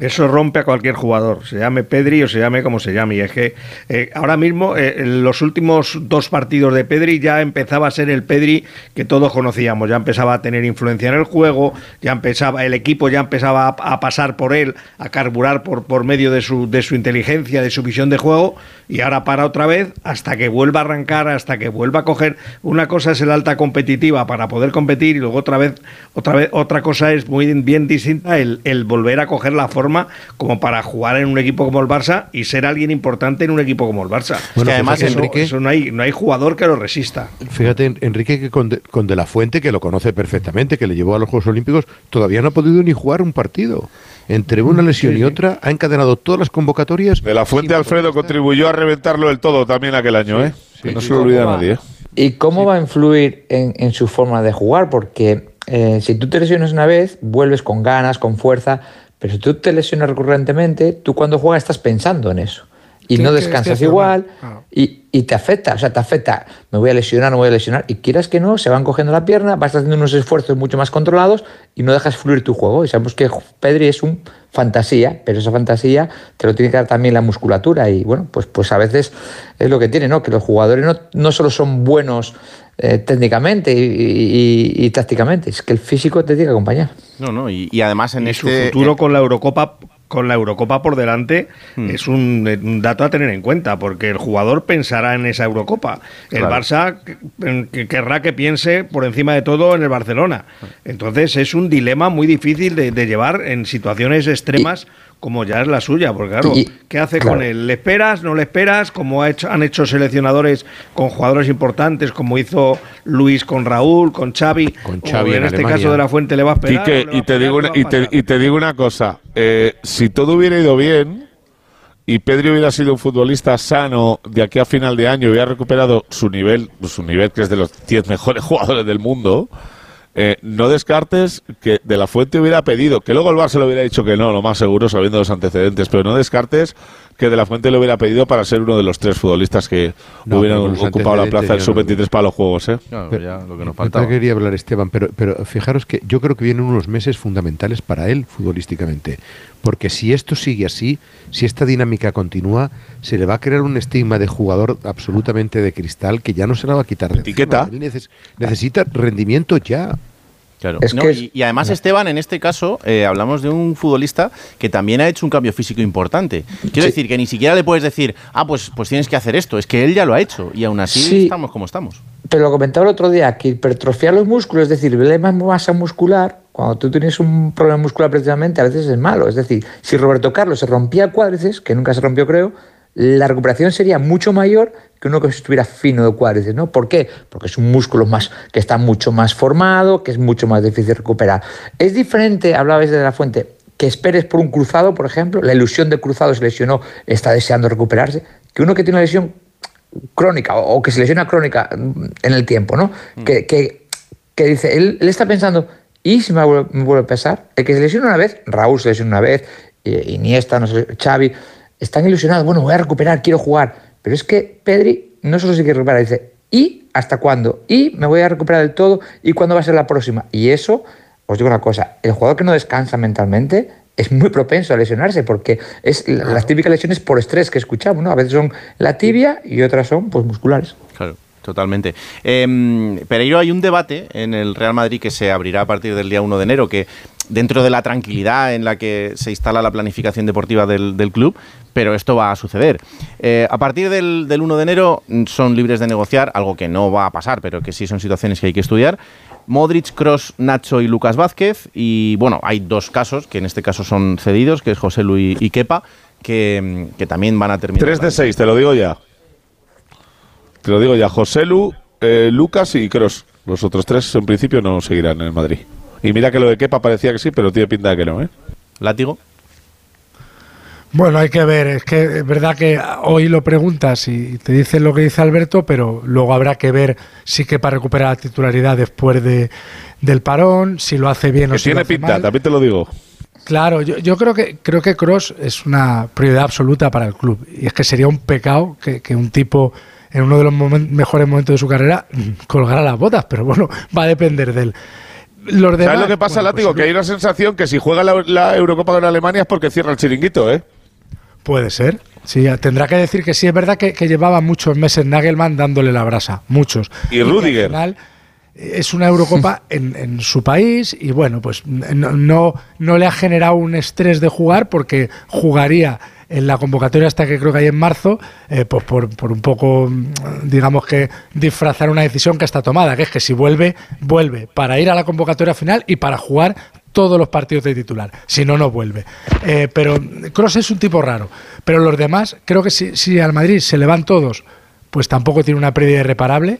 Eso rompe a cualquier jugador, se llame Pedri o se llame como se llame. Y es que eh, ahora mismo, eh, en los últimos dos partidos de Pedri, ya empezaba a ser el Pedri que todos conocíamos. Ya empezaba a tener influencia en el juego, ya empezaba, el equipo ya empezaba a, pasar por él, a carburar por, por medio de su, de su inteligencia, de su visión de juego, y ahora para otra vez hasta que vuelva a arrancar, hasta que vuelva a coger. Una cosa es el alta competitiva para poder competir, y luego otra vez, otra vez, otra cosa es muy bien distinta el, el volver a coger la forma como para jugar en un equipo como el Barça y ser alguien importante en un equipo como el Barça. Bueno, además, Enrique, no, hay, no hay jugador que lo resista. Fíjate, Enrique, que con de, la Fuente, que lo conoce perfectamente, que le llevó a los Juegos Olímpicos, todavía no ha podido ni jugar un partido. Entre una lesión y otra ha encadenado todas las convocatorias. De la Fuente Alfredo contribuyó a reventarlo del todo también aquel año, ¿eh? no se lo olvida nadie. ¿eh? ¿Y cómo va a influir en, su forma de jugar? Porque eh, si tú te lesionas una vez, vuelves con ganas, con fuerza, pero si tú te lesionas recurrentemente, tú cuando juegas estás pensando en eso. y no descansas igual y, y, te afecta, o sea, te afecta, me voy a lesionar, no voy a lesionar, y quieras que no, se van cogiendo la pierna, vas haciendo unos esfuerzos mucho más controlados y no dejas fluir tu juego. Y sabemos que Pedri es un fantasía, pero esa fantasía te lo tiene que dar también la musculatura y bueno, pues, pues a veces es lo que tiene, ¿no? Que los jugadores no, no solo son buenos eh, técnicamente y, tácticamente, es que el físico te tiene que acompañar. No, no, y, además en este... futuro con la Eurocopa con la Eurocopa por delante hmm. es un, dato a tener en cuenta, porque el jugador pensará en esa Eurocopa. El Barça querrá que piense por encima de todo en el Barcelona. Entonces es un dilema muy difícil de, llevar en situaciones extremas como ya es la suya, porque claro, ¿qué hace con él? ¿Le esperas? ¿No le esperas? Como ha hecho, han hecho seleccionadores con jugadores importantes, como hizo Luis con Raúl, con Xavi, con Xavi en, este caso de la Fuente le va a esperar. y, te digo una, y, te, digo una cosa, eh, si todo hubiera ido bien y Pedro hubiera sido un futbolista sano de aquí a final de año, hubiera recuperado su nivel, su nivel que es de los 10 mejores jugadores del mundo, eh, no descartes que De La Fuente hubiera pedido, que luego el Barça le hubiera dicho que no, lo más seguro, sabiendo los antecedentes, pero no descartes que De La Fuente le hubiera pedido para ser uno de los tres futbolistas que hubieran ocupado la plaza del sub-23 para los Juegos. ¿eh? pero, lo que nos faltaba. quería hablar, Esteban, pero, pero fijaros que yo creo que vienen unos meses fundamentales para él futbolísticamente. Porque si esto sigue así, si esta dinámica continúa, se le va a crear un estigma de jugador absolutamente de cristal que ya no se la va a quitar de etiqueta. necesita rendimiento ya. Claro. y, además, Esteban, en este caso, eh, hablamos de un futbolista que también ha hecho un cambio físico importante. Quiero decir que ni siquiera le puedes decir, ah, pues, pues tienes que hacer esto. Es que él ya lo ha hecho y aún así estamos como estamos. Pero lo comentaba el otro día, que hipertrofiar los músculos, es decir, verle más masa muscular, cuando tú tienes un problema muscular precisamente, a veces es malo. Es decir, si Roberto Carlos se rompía cuádriceps, que nunca se rompió creo, la recuperación sería mucho mayor que uno que estuviera fino de cuádriceps, ¿no? ¿Por qué? Porque es un músculo más, que está mucho más formado, que es mucho más difícil recuperar. Es diferente, hablabais de la fuente, que esperes por un cruzado, por ejemplo, la ilusión de cruzado se lesionó, está deseando recuperarse, que uno que tiene una lesión crónica o, que se lesiona crónica en el tiempo, ¿no? Mm. Que, que, dice, él, está pensando, ¿y si me vuelve, a pesar? El que se lesiona una vez, Raúl se lesiona una vez, Iniesta, no sé, Xavi, están ilusionados, bueno, voy a recuperar, quiero jugar. Pero es que Pedri no solo se quiere recuperar, dice, ¿y hasta cuándo? ¿Y me voy a recuperar del todo? ¿Y cuándo va a ser la próxima? Y eso, os digo una cosa, el jugador que no descansa mentalmente es muy propenso a lesionarse porque es las típicas lesiones por estrés que escuchamos, ¿no? A veces son la tibia y otras son pues musculares. Claro. Totalmente. Eh, Pereiro, hay un debate en el Real Madrid que se abrirá a partir del día 1 de enero, que dentro de la tranquilidad en la que se instala la planificación deportiva del, club, pero esto va a suceder. Eh, a partir del, 1 de enero mm, son libres de negociar, algo que no va a pasar, pero que sí son situaciones que hay que estudiar. Modric, Cross, Nacho y Lucas Vázquez. Y bueno, hay dos casos, que en este caso son cedidos, que es José Luis y Kepa, que, mm, que también van a terminar. 3 de 6, te lo digo ya. Te lo digo ya, José Lu, eh, Lucas y Cross. Los otros tres en principio no seguirán en el Madrid. Y mira que lo de Kepa parecía que sí, pero tiene pinta de que no, ¿eh? ¿Látigo? Bueno, hay que ver, es que es verdad que hoy lo preguntas y te dicen lo que dice Alberto, pero luego habrá que ver si Kepa recupera la titularidad después de, del parón, si lo hace bien o si tiene pinta, también te lo digo. Claro, yo, yo, creo que creo que Cross es una prioridad absoluta para el club y es que sería un pecado que, que un tipo en uno de los mejores momentos de su carrera colgará las botas, pero bueno, va a depender de él. ¿Sabes lo que pasa, Látigo? Pues que hay una sensación que si juega la, Eurocopa con Alemania es porque cierra el chiringuito, ¿eh? Puede ser. Sí, tendrá que decir que sí, es verdad que, llevaba muchos meses Nagelman dándole la brasa, muchos. Y Rudiger. es una Eurocopa en, su país y bueno, pues no, no le ha generado un estrés de jugar porque jugaría en la convocatoria hasta que creo que hay en marzo, eh, pues por, por, un poco, digamos que disfrazar una decisión que está tomada, que es que si vuelve, vuelve para ir a la convocatoria final y para jugar todos los partidos de titular, si no, no vuelve. Eh, pero Cross es un tipo raro, pero los demás, creo que si, si al Madrid se le van todos, pues tampoco tiene una pérdida irreparable.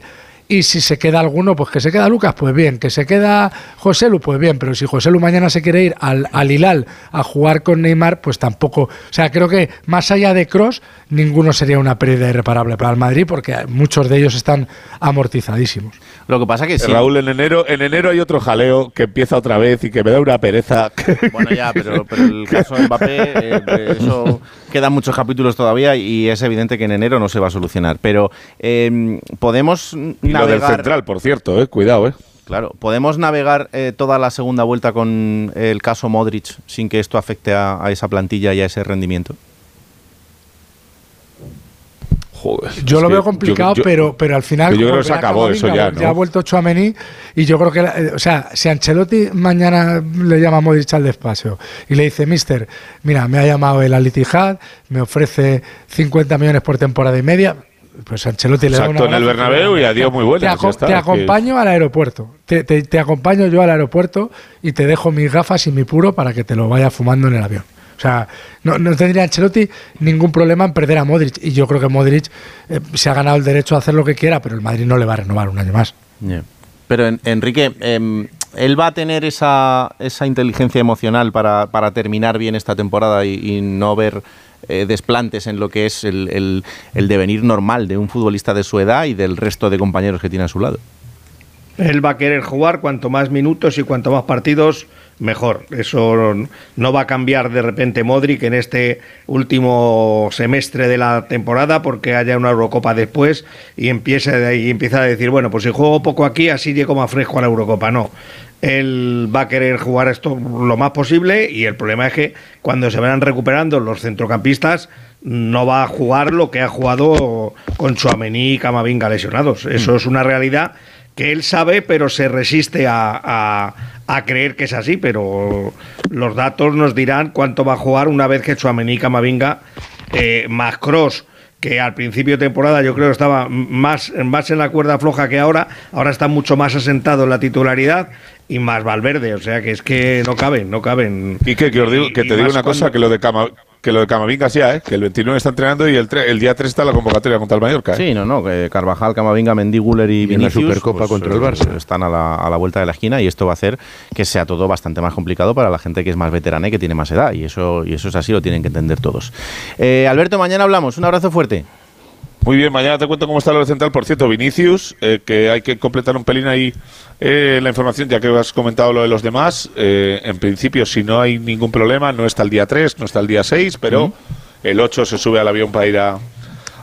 Y si se queda alguno, pues que se queda Lucas, pues bien. Que se queda José Lu, pues bien. Pero si José Lu mañana se quiere ir al, al Hilal a jugar con Neymar, pues tampoco. O sea, creo que más allá de Cross, ninguno sería una pérdida irreparable para el Madrid, porque muchos de ellos están amortizadísimos. Lo que pasa que sí. Raúl, en enero, en enero hay otro jaleo que empieza otra vez y que me da una pereza. Bueno, ya, pero, pero el caso de Mbappé, eh, eso quedan muchos capítulos todavía y es evidente que en enero no se va a solucionar. Pero em, podemos y lo del central, por cierto, eh, cuidado, eh. Claro, ¿podemos navegar eh, toda la segunda vuelta con el caso Modric sin que esto afecte a, esa plantilla y a ese rendimiento? Joder, yo lo veo complicado, pero, pero al final. Yo creo que se acabó eso ya. ¿no? Ya ha vuelto Chouameni y yo creo que. Eh, o sea, si Ancelotti mañana le llama a Modric al despacho y le dice, Mister, mira, me ha llamado el al me ofrece 50 millones por temporada y media, pues Ancelotti le da una en el Bernabéu y adiós muy buenas. Te, acompaño al aeropuerto. Te, acompaño yo al aeropuerto y te dejo mis gafas y mi puro para que te lo vaya fumando en el avión. O sea, no, tendría Ancelotti ningún problema en perder a Modric. Y yo creo que Modric eh, se ha ganado el derecho a hacer lo que quiera, pero el Madrid no le va a renovar un año más. Pero Enrique, em, él va a tener esa, esa inteligencia emocional para, para terminar bien esta temporada y no ver eh, desplantes en lo que es el, devenir normal de un futbolista de su edad y del resto de compañeros que tiene a su lado. Él va a querer jugar cuanto más minutos y cuanto más partidos, mejor. Eso no va a cambiar de repente Modric en este último semestre de la temporada porque haya una Eurocopa después y empieza, y empieza a decir, bueno, pues si juego poco aquí, así llego más fresco a la Eurocopa. No, él va a querer jugar esto lo más posible y el problema es que cuando se vayan recuperando los centrocampistas no va a jugar lo que ha jugado con Chuamení y Camavinga lesionados. Eso mm. es una realidad que él sabe, pero se resiste a, creer que es así. Pero los datos nos dirán cuánto va a jugar una vez que Chuamení Camavinga eh, más Cross que al principio de temporada yo creo que estaba más, más en la cuerda floja que ahora, ahora está mucho más asentado en la titularidad y más Valverde, o sea que es que no caben, no caben. Y que, que, digo, que te digo una cosa, que lo de Cama, que lo de Camavinga ya, ¿eh? que el 29 está entrenando y el, el día 3 está la convocatoria contra el Mallorca. ¿eh? Sí, no, no, que Carvajal, Camavinga, Mendy, Guller y, Vinicius, la Supercopa pues, contra el eh, Barça están a la, a la, vuelta de la esquina y esto va a hacer que sea todo bastante más complicado para la gente que es más veterana y que tiene más edad y eso, y eso es así, lo tienen que entender todos. Eh, Alberto, mañana hablamos, un abrazo fuerte. Muy bien, mañana te cuento cómo está lo central. Por cierto, Vinicius, eh, que hay que completar un pelín ahí eh, la información, ya que has comentado lo de los demás. Eh, en principio, si no hay ningún problema, no está el día 3, no está el día 6, pero el 8 se sube al avión para ir a,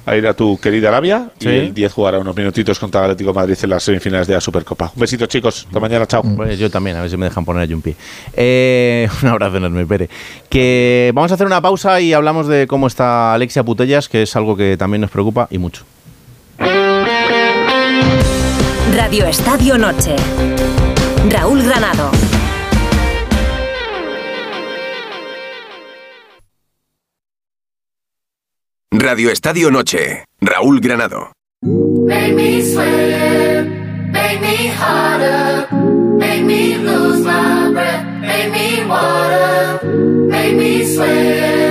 a ir a tu querida Arabia y el 10 jugará unos minutitos contra Atlético Madrid en las semifinales de la Supercopa. Un besito, chicos. Hasta mañana. Chao. Pues yo también, a ver si me dejan poner allí un pie. Eh, un abrazo enorme, Pere. Que vamos a hacer una pausa y hablamos de cómo está Alexia Putellas, que es algo que también nos preocupa y mucho. Radio Estadio Noche. Raúl Granado. Radio Estadio Noche. Raúl Granado.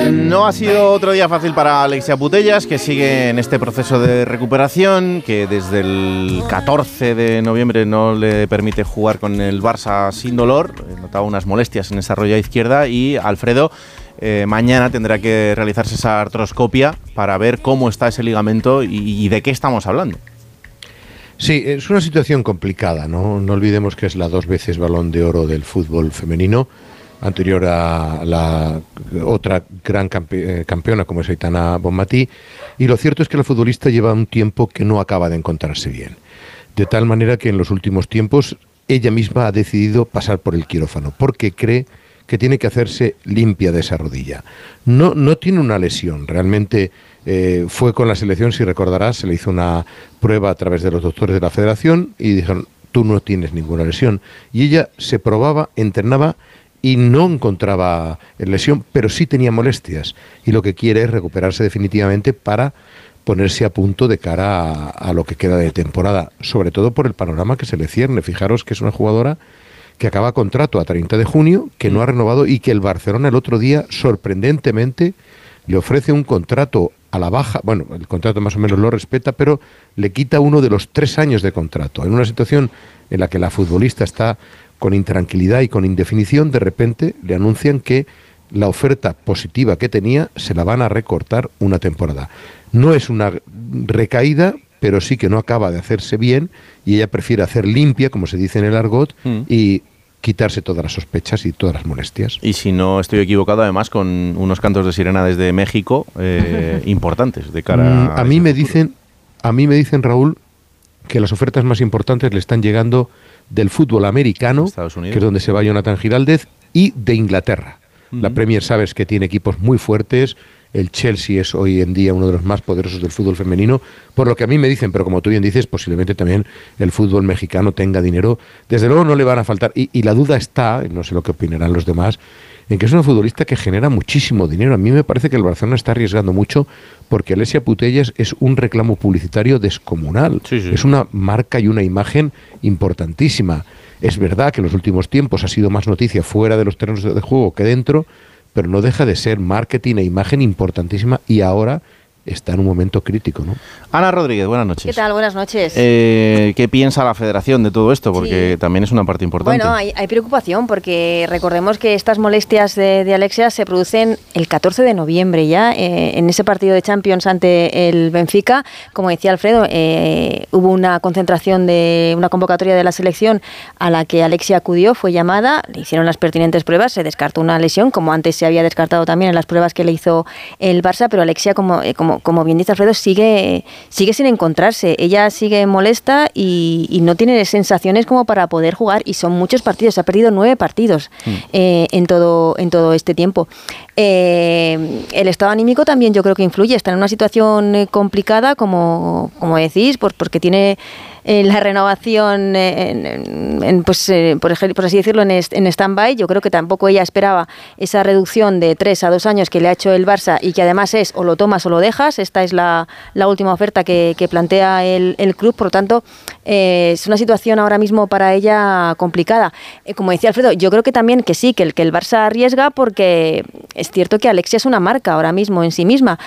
No ha sido otro día fácil para Alexia Putellas, que sigue en este proceso de recuperación, que desde el 14 de noviembre no le permite jugar con el Barça sin dolor. Notaba unas molestias en esa rodilla izquierda y Alfredo eh, mañana tendrá que realizarse esa artroscopia para ver cómo está ese ligamento y, de qué estamos hablando. Sí, es una situación complicada, ¿no? No olvidemos que es la dos veces balón de oro del fútbol femenino, anterior a la otra gran eh, campeona como es Aitana Bonmatí, y lo cierto es que la futbolista lleva un tiempo que no acaba de encontrarse bien. De tal manera que en los últimos tiempos ella misma ha decidido pasar por el quirófano, porque cree tiene que hacerse limpia de esa rodilla. No, no tiene una lesión, realmente eh, fue con la selección, si recordarás, se le hizo una prueba a través de los doctores de la federación y dijeron, tú no tienes ninguna lesión. Y ella se probaba, entrenaba y no encontraba lesión, pero sí tenía molestias. Y lo que quiere es recuperarse definitivamente para ponerse a punto de cara a, a, lo que queda de temporada, sobre todo por el panorama que se le cierne. Fijaros que es una jugadora que acaba contrato a 30 de junio, que no ha renovado y que el Barcelona el otro día, sorprendentemente, le ofrece un contrato a la baja, bueno, el contrato más o menos lo respeta, pero le quita uno de los tres años de contrato. En una situación en la que la futbolista está con intranquilidad y con indefinición, de repente le anuncian que la oferta positiva que tenía se la van a recortar una temporada. No es una recaída, pero sí que no acaba de hacerse bien y ella prefiere hacer limpia, como se dice en el argot, mm. y quitarse todas las sospechas y todas las molestias. Y si no estoy equivocado, además, con unos cantos de sirena desde México eh, importantes de cara mm, a... a mí me dicen, a mí me dicen, Raúl, que las ofertas más importantes le están llegando del fútbol americano, que es donde se va Jonathan Giraldez, y de Inglaterra. La Premier sabes que tiene equipos muy fuertes, el Chelsea es hoy en día uno de los más poderosos del fútbol femenino, por lo que a mí me dicen, pero como tú bien dices, posiblemente también el fútbol mexicano tenga dinero. Desde luego no le van a faltar, y, y la duda está, no sé lo que opinarán los demás, en que es una futbolista que genera muchísimo dinero. A mí me parece que el Barcelona está arriesgando mucho porque Alesia Putellas es un reclamo publicitario descomunal. Es una marca y una imagen importantísima. Es verdad que en los últimos tiempos ha sido más noticia fuera de los terrenos de juego que dentro, pero no deja de ser marketing e imagen importantísima y ahora está en un momento crítico. ¿no? Ana Rodríguez, buenas noches. ¿Qué tal? Buenas noches. Eh, ¿Qué piensa la federación de todo esto? Porque también es una parte importante. Bueno, hay, preocupación porque recordemos que estas molestias de, Alexia se producen el 14 de noviembre ya, eh, en ese partido de Champions ante el Benfica. Como decía Alfredo, eh, hubo una concentración de una convocatoria de la selección a la que Alexia acudió, fue llamada, le hicieron las pertinentes pruebas, se descartó una lesión, como antes se había descartado también en las pruebas que le hizo el Barça, pero Alexia, como, como como, bien dice Alfredo, sigue, sigue sin encontrarse. Ella sigue molesta y, no tiene sensaciones como para poder jugar y son muchos partidos. Ha perdido nueve partidos mm. eh, en, todo, en todo este tiempo. Eh, el estado anímico también yo creo que influye. Está en una situación eh, complicada, como, como decís, porque tiene la renovación, en, pues, eh, por, por, así decirlo, en, en stand-by. Yo creo que tampoco ella esperaba esa reducción de tres a dos años que le ha hecho el Barça y que además es o lo tomas o lo dejas. Esta es la, la última oferta que, plantea el, el, club. Por lo tanto, eh, es una situación ahora mismo para ella complicada. Eh, como decía Alfredo, yo creo que también que sí, que el, que el Barça arriesga porque es cierto que Alexia es una marca ahora mismo en sí misma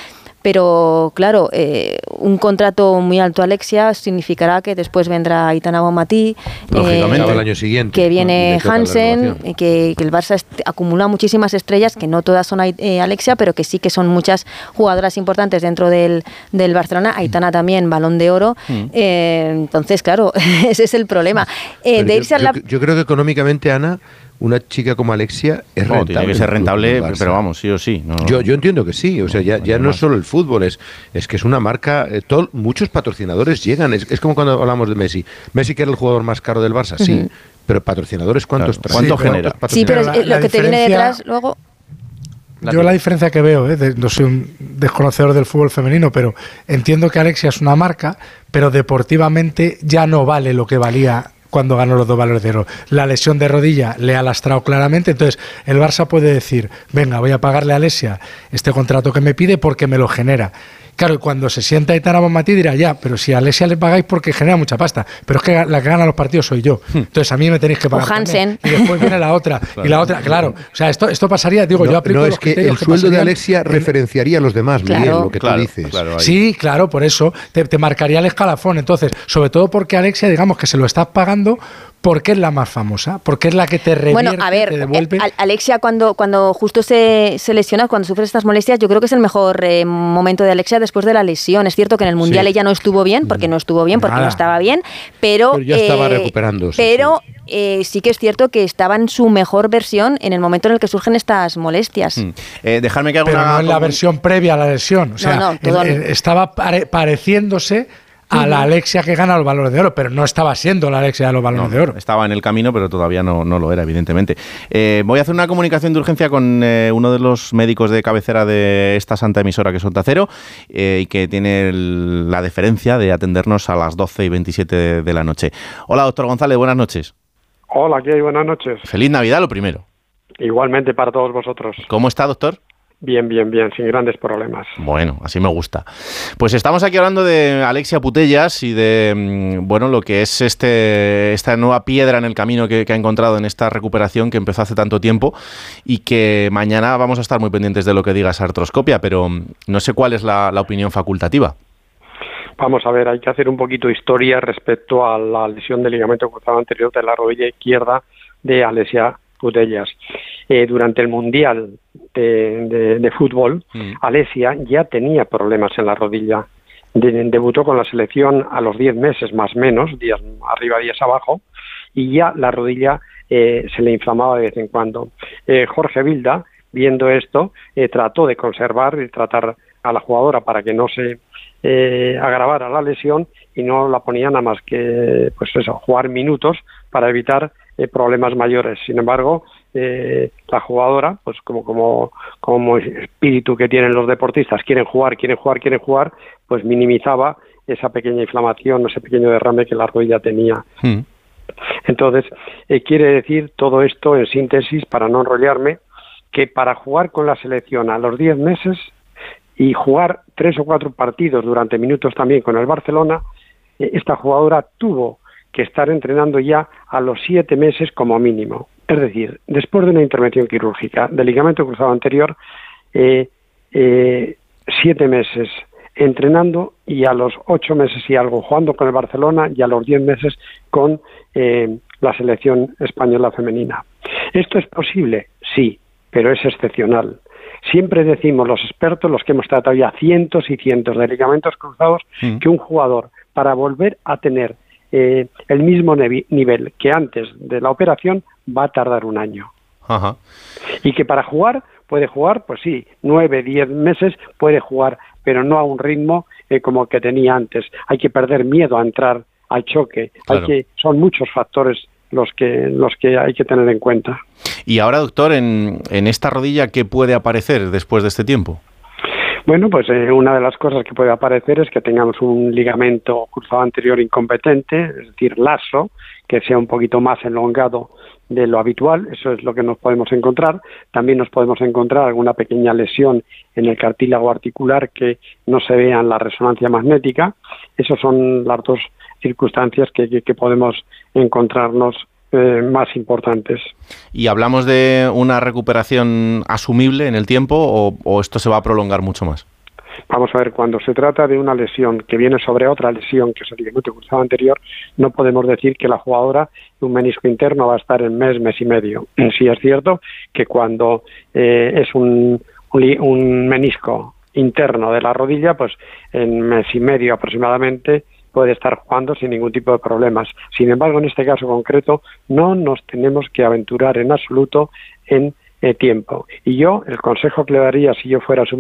pero claro, eh, un contrato muy alto Alexia significará que después vendrá Itana Bonmatí, eh, el año siguiente, que viene Hansen, que, que, el Barça acumula muchísimas estrellas, que no todas son eh, Alexia, pero que sí que son muchas jugadoras importantes dentro del, del Barcelona. Aitana también, balón de oro. Mm. entonces, claro, ese es el problema. yo creo que económicamente, Ana, una chica como Alexia es rentable. Tiene que ser rentable, pero vamos, sí o sí. Yo, yo entiendo que sí, o sea, ya, ya no es solo el fútbol, es, es que es una marca, eh, muchos patrocinadores llegan, es, como cuando hablamos de Messi. Messi que era el jugador más caro del Barça, sí, pero patrocinadores, ¿cuántos claro. ¿Cuánto genera? Sí, pero lo que te viene detrás luego... yo la diferencia que veo, eh, no soy un desconocedor del fútbol femenino, pero entiendo que Alexia es una marca, pero deportivamente ya no vale lo que valía cuando ganó los dos valores de oro. La lesión de rodilla le ha lastrado claramente, entonces el Barça puede decir, venga, voy a pagarle a Alesia este contrato que me pide porque me lo genera. Claro, cuando se sienta Aitana Bonmatí dirá, ya, pero si a Alesia le pagáis porque genera mucha pasta, pero es que la que gana los partidos soy yo. Hmm. Entonces a mí me tenéis que pagar. O Hansen. Y después viene la otra. Y la otra, claro. O sea, esto, esto pasaría, digo, yo aplico No, es que el sueldo de Alexia referenciaría a los demás, Miguel, lo que tú dices. sí, claro, por eso te, te marcaría el escalafón. Entonces, sobre todo porque Alexia, digamos que se lo estás pagando porque es la más famosa, porque es la que te revierte, Bueno, a ver, te devuelve. Eh, Alexia cuando, cuando justo se, se, lesiona, cuando sufre estas molestias, yo creo que es el mejor eh, momento de Alexia después de la lesión. Es cierto que en el Mundial ella no estuvo bien, porque no estuvo bien, porque no estaba bien, pero... Pero ya estaba eh, recuperándose. Pero sí. que es cierto que estaba en su mejor versión en el momento en el que surgen estas molestias. Mm. dejarme que haga pero no en la versión previa a la lesión. O sea, estaba pareciéndose a la Alexia que gana los valores de oro, pero no estaba siendo la Alexia de los valores de oro. Estaba en el camino, pero todavía no, no lo era, evidentemente. Eh, voy a hacer una comunicación de urgencia con eh, uno de los médicos de cabecera de esta santa emisora que es Onda Cero eh, y que tiene la deferencia de atendernos a las 12 y 27 de, la noche. Hola, doctor González, buenas noches. Hola, ¿qué hay? Buenas noches. Feliz Navidad, lo primero. Igualmente para todos vosotros. ¿Cómo está, doctor? Bien, bien, bien, sin grandes problemas. Bueno, así me gusta. Pues estamos aquí hablando de Alexia Putellas y de, mm, bueno, lo que es este esta nueva piedra en el camino que, ha encontrado en esta recuperación que empezó hace tanto tiempo y que mañana vamos a estar muy pendientes de lo que diga esa artroscopia, pero mm, no sé cuál es la, la opinión facultativa. Vamos a ver, hay que hacer un poquito de historia respecto a la lesión del ligamento cruzado anterior de la rodilla izquierda de Alexia Putellas. Eh, durante el Mundial de, fútbol, mm. Alesia ya tenía problemas en la rodilla. debutó con la selección a los 10 meses más menos, días arriba, días abajo, y ya la rodilla eh, se le inflamaba de vez en cuando. Eh, Jorge Vilda, viendo esto, eh, trató de conservar y tratar a la jugadora para que no se agravara la lesión y no la ponía nada más que pues eso, jugar minutos para evitar problemas mayores. Sin embargo, la jugadora, pues como, como, como espíritu que tienen los deportistas, quieren jugar, quieren jugar, quieren jugar, pues minimizaba esa pequeña inflamación, ese pequeño derrame que la rodilla tenía. Hmm. Entonces, eh, quiere decir todo esto en síntesis, para no enrollarme, que para jugar con la selección a los 10 meses y jugar tres o cuatro partidos durante minutos también con el Barcelona, eh, esta jugadora tuvo que estar entrenando ya a los siete meses como mínimo. Es decir, después de una intervención quirúrgica del ligamento cruzado anterior, eh, siete meses entrenando y a los ocho meses y algo jugando con el Barcelona y a los diez meses con eh, la selección española femenina. ¿Esto es posible? Sí, pero es excepcional. Siempre decimos los expertos, los que hemos tratado ya cientos y cientos de ligamentos cruzados, mm. que un jugador para volver a tener eh, el mismo nivel que antes de la operación va a tardar un año. Y que para jugar puede jugar, pues sí, nueve, diez meses puede jugar, pero no a un ritmo eh, como el que tenía antes. Hay que perder miedo a entrar al choque. Hay que, son muchos factores los que, los que hay que tener en cuenta. Y ahora, doctor, en, en esta rodilla, ¿qué puede aparecer después de este tiempo? Bueno, pues eh, una de las cosas que puede aparecer es que tengamos un ligamento cruzado anterior incompetente, es decir, lazo, que sea un poquito más elongado de lo habitual, eso es lo que nos podemos encontrar. También nos podemos encontrar alguna pequeña lesión en el cartílago articular que no se vea en la resonancia magnética. Esas son las dos circunstancias que, podemos encontrarnos eh, más importantes. ¿Y hablamos de una recuperación asumible en el tiempo o esto se va a prolongar mucho más? Vamos a ver, cuando se trata de una lesión que viene sobre otra lesión, que es el ligamento cruzado anterior, no podemos decir que la jugadora de un menisco interno va a estar en mes, mes y medio. Sí es cierto que cuando eh, es un, un menisco interno de la rodilla, pues en mes y medio aproximadamente puede estar jugando sin ningún tipo de problemas. Sin embargo, en este caso concreto, no nos tenemos que aventurar en absoluto en eh, tiempo. Y yo, el consejo que le daría si yo fuera su,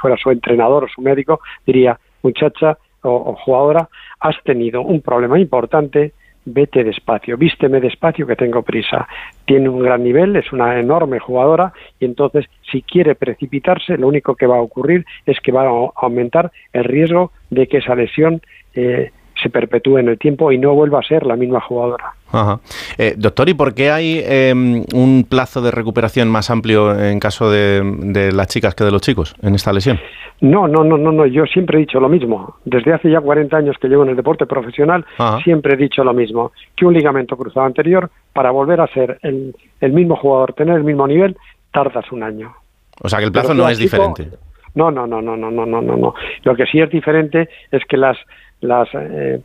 fuera su entrenador o su médico, diría, muchacha o, jugadora, has tenido un problema importante, vete despacio, vísteme despacio que tengo prisa. Tiene un gran nivel, es una enorme jugadora y entonces si quiere precipitarse, lo único que va a ocurrir es que va a aumentar el riesgo de que esa lesión eh, se perpetúe en el tiempo y no vuelva a ser la misma jugadora. Ajá. Eh, doctor, ¿y por qué hay em, un plazo de recuperación más amplio en caso de, las chicas que de los chicos en esta lesión? No, no, no, no, no. Yo siempre he dicho lo mismo. Desde hace ya 40 años que llevo en el deporte profesional, siempre he dicho lo mismo. Que un ligamento cruzado anterior, para volver a ser el, mismo jugador, tener el mismo nivel, tardas un año. O sea que el plazo no es diferente. No, no, no, no, no, no, no, no. Lo que sí es diferente es que las las, eh,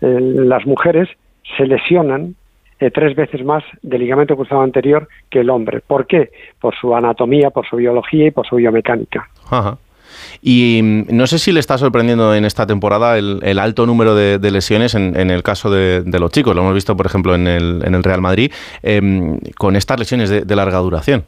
eh, las mujeres se lesionan eh, tres veces más del ligamento cruzado anterior que el hombre. ¿Por qué? Por su anatomía, por su biología y por su biomecánica. Y mm, no sé si le está sorprendiendo en esta temporada el, alto número de, lesiones en, el caso de, los chicos. Lo hemos visto, por ejemplo, en el, en el Real Madrid, em, con estas lesiones de, larga duración.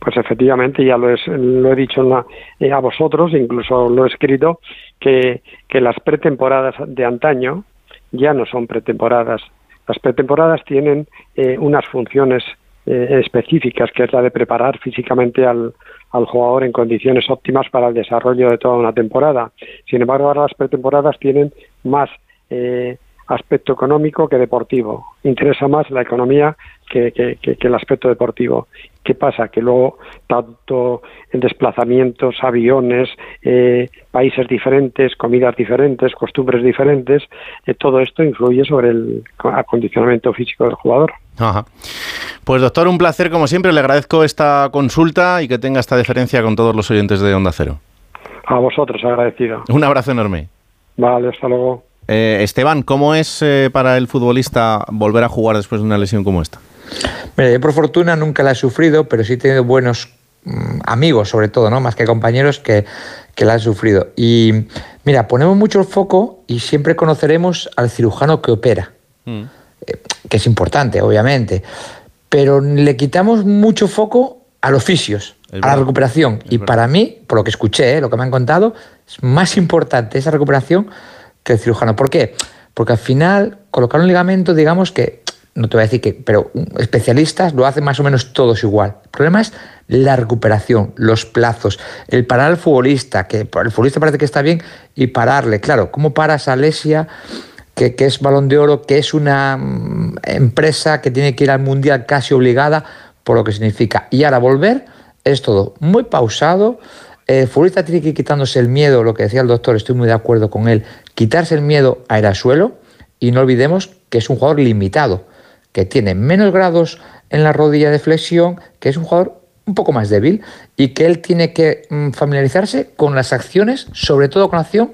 Pues efectivamente, ya lo, lo he dicho a vosotros, incluso lo he escrito, que, las pretemporadas de antaño ya no son pretemporadas. Las pretemporadas tienen eh, unas funciones eh, específicas, que es la de preparar físicamente al, al jugador en condiciones óptimas para el desarrollo de toda una temporada. Sin embargo, ahora las pretemporadas tienen más eh, aspecto económico que deportivo. Interesa más la economía que, el aspecto deportivo. ¿Qué pasa? Que luego tanto en desplazamientos, aviones, eh, países diferentes, comidas diferentes, costumbres diferentes, eh, todo esto influye sobre el acondicionamiento físico del jugador. Pues doctor, un placer como siempre. Le agradezco esta consulta y que tenga esta deferencia con todos los oyentes de Onda Cero. A vosotros, agradecido. Un abrazo enorme. Vale, hasta luego. Eh, Esteban, ¿cómo es eh, para el futbolista volver a jugar después de una lesión como esta? Mira, yo por fortuna nunca la he sufrido, pero sí he tenido buenos mm, amigos, sobre todo, ¿no? Más que compañeros que, la han sufrido. Y mira, ponemos mucho el foco y siempre conoceremos al cirujano que opera. Mm. eh, que es importante, obviamente, pero le quitamos mucho foco a los fisios, a la recuperación. y para mí, por lo que escuché, lo que me han contado, es más importante esa recuperación que el cirujano. ¿Por qué? Porque al final, colocar un ligamento, digamos que, no te voy a decir que, pero especialistas lo hacen más o menos todos igual. El problema es la recuperación, los plazos, el parar al futbolista, que el futbolista parece que está bien, y pararle. Claro, ¿cómo paras a Lesia? Que, que, es balón de oro, que es una mm, empresa que tiene que ir al mundial casi obligada, por lo que significa. Y ahora volver es todo muy pausado. El futbolista tiene que ir quitándose el miedo, lo que decía el doctor, estoy muy de acuerdo con él, quitarse el miedo a ir al suelo y no olvidemos que es un jugador limitado, que tiene menos grados en la rodilla de flexión, que es un jugador un poco más débil y que él tiene que mm, familiarizarse con las acciones, sobre todo con la acción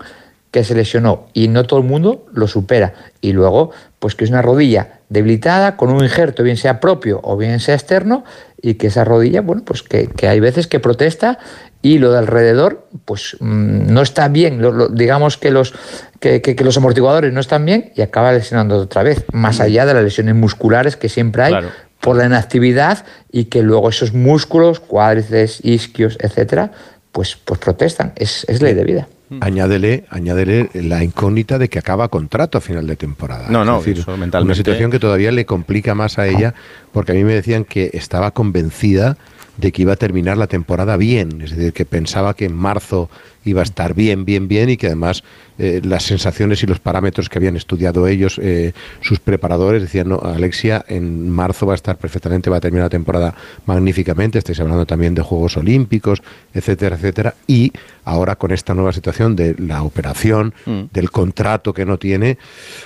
que se lesionó y no todo el mundo lo supera. Y luego, pues que es una rodilla debilitada con un injerto, bien sea propio o bien sea externo, y que esa rodilla, bueno, pues que, hay veces que protesta y lo de alrededor, pues mm, no está bien, digamos que los, que, los amortiguadores no están bien y acaba lesionando otra vez, más allá de las lesiones musculares que siempre hay por la inactividad y que luego esos músculos, cuádriceps, isquios, etcétera, pues, pues protestan. Es, es ley de vida. Añádele, añádele la incógnita de que acaba contrato a final de temporada. No, no, es decir, Una situación que todavía le complica más a ella, porque a mí me decían que estaba convencida de que iba a terminar la temporada bien, es decir, que pensaba que en marzo iba a estar bien, bien, bien y que además eh, las sensaciones y los parámetros que habían estudiado ellos, eh, sus preparadores, decían, no, Alexia en marzo va a estar perfectamente, va a terminar la temporada magníficamente, estáis hablando también de Juegos Olímpicos, etcétera, etcétera, y ahora con esta nueva situación de la operación, mm. del contrato que no tiene,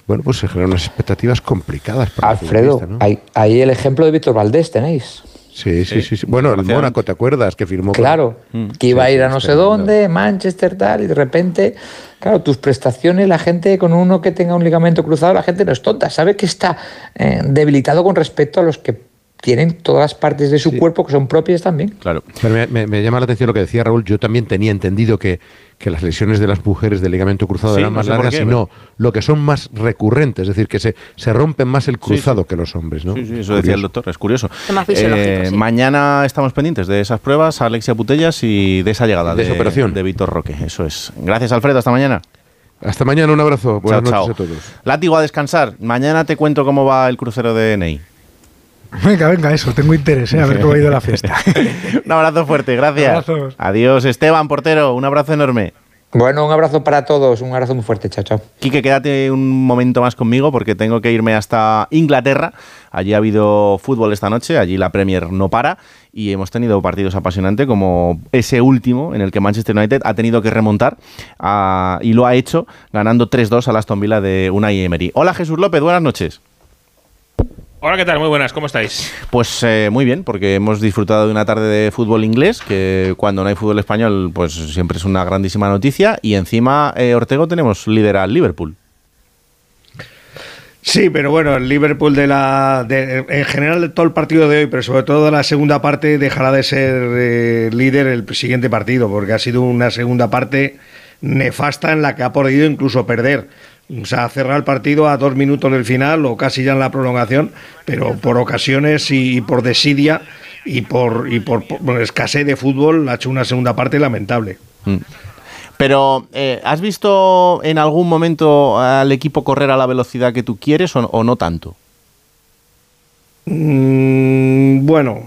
bueno, pues se generan unas expectativas complicadas. Para Alfredo, hay, ahí el ejemplo de Víctor Valdés tenéis. Sí, sí, sí, Bueno, el Mónaco, ¿te acuerdas? Que firmó. Claro, mm. que iba a ir a no sé dónde, Manchester, tal, y de repente, claro, tus prestaciones, la gente con uno que tenga un ligamento cruzado, la gente no es tonta, sabe que está eh, debilitado con respecto a los que tienen todas las partes de su cuerpo que son propias también. Claro. Pero me, llama la atención lo que decía Raúl. Yo también tenía entendido que, que las lesiones de las mujeres de ligamento cruzado eran más largas, sino lo que son más recurrentes, es decir, que se, se rompen más el cruzado que los hombres. ¿no? Sí, eso decía el doctor, es curioso. Eh, mañana estamos pendientes de esas pruebas, Alexia Putellas y de esa llegada de, esa operación. de Víctor Roque. Eso es. Gracias, Alfredo. Hasta mañana. Hasta mañana, un abrazo. Buenas noches a todos. Látigo a descansar. Mañana te cuento cómo va el crucero de Ney. Venga, venga, eso, tengo interés, ¿eh? a ver cómo ha ido la fiesta. un abrazo fuerte, gracias. Adiós, Esteban, portero, un abrazo enorme. Bueno, un abrazo para todos, un abrazo muy fuerte, chao, chao. Quique, quédate un momento más conmigo porque tengo que irme hasta Inglaterra. Allí ha habido fútbol esta noche, allí la Premier no para y hemos tenido partidos apasionantes como ese último en el que Manchester United ha tenido que remontar ah, y lo ha hecho ganando 3-2 a Aston Villa de Unai Emery. Hola Jesús López, buenas noches. Hola, ¿qué tal? Muy buenas, ¿cómo estáis? Pues eh, muy bien, porque hemos disfrutado de una tarde de fútbol inglés, que cuando no hay fútbol español, pues siempre es una grandísima noticia. Y encima, eh, Ortego, tenemos líder al Liverpool. Sí, pero bueno, el Liverpool de la, en general de todo el partido de hoy, pero sobre todo de la segunda parte, dejará de ser eh, líder el siguiente partido, porque ha sido una segunda parte nefasta en la que ha podido incluso perder. O sea, cerrar el partido a dos minutos del final o casi ya en la prolongación, pero por ocasiones y, por desidia y por, y por, escasez de fútbol ha hecho una segunda parte lamentable. Mm. Pero, eh, ¿has visto en algún momento al equipo correr a la velocidad que tú quieres o, no tanto? Mm, bueno,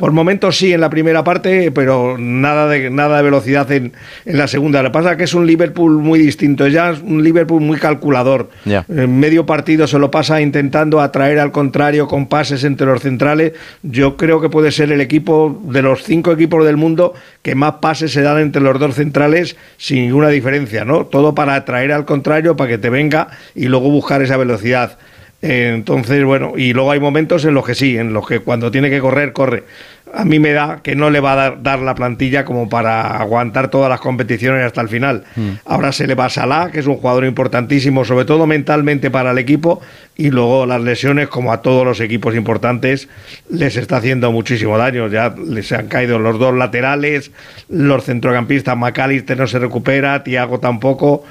por momentos sí en la primera parte, pero nada de, nada de velocidad en, en la segunda. Lo que pasa es que es un Liverpool muy distinto, ya es un Liverpool muy calculador. En medio partido se lo pasa intentando atraer al contrario con pases entre los centrales. Yo creo que puede ser el equipo de los cinco equipos del mundo que más pases se dan entre los dos centrales sin ninguna diferencia, ¿no? Todo para atraer al contrario, para que te venga y luego buscar esa velocidad. Entonces, bueno, y luego hay momentos en los que sí, en los que cuando tiene que correr, corre. A mí me da que no le va a dar, la plantilla como para aguantar todas las competiciones hasta el final. Mm. Ahora se le va a Salah, que es un jugador importantísimo, sobre todo mentalmente para el equipo, y luego las lesiones, como a todos los equipos importantes, les está haciendo muchísimo daño. Ya les han caído los dos laterales, los centrocampistas, McAllister no se recupera, Tiago tampoco.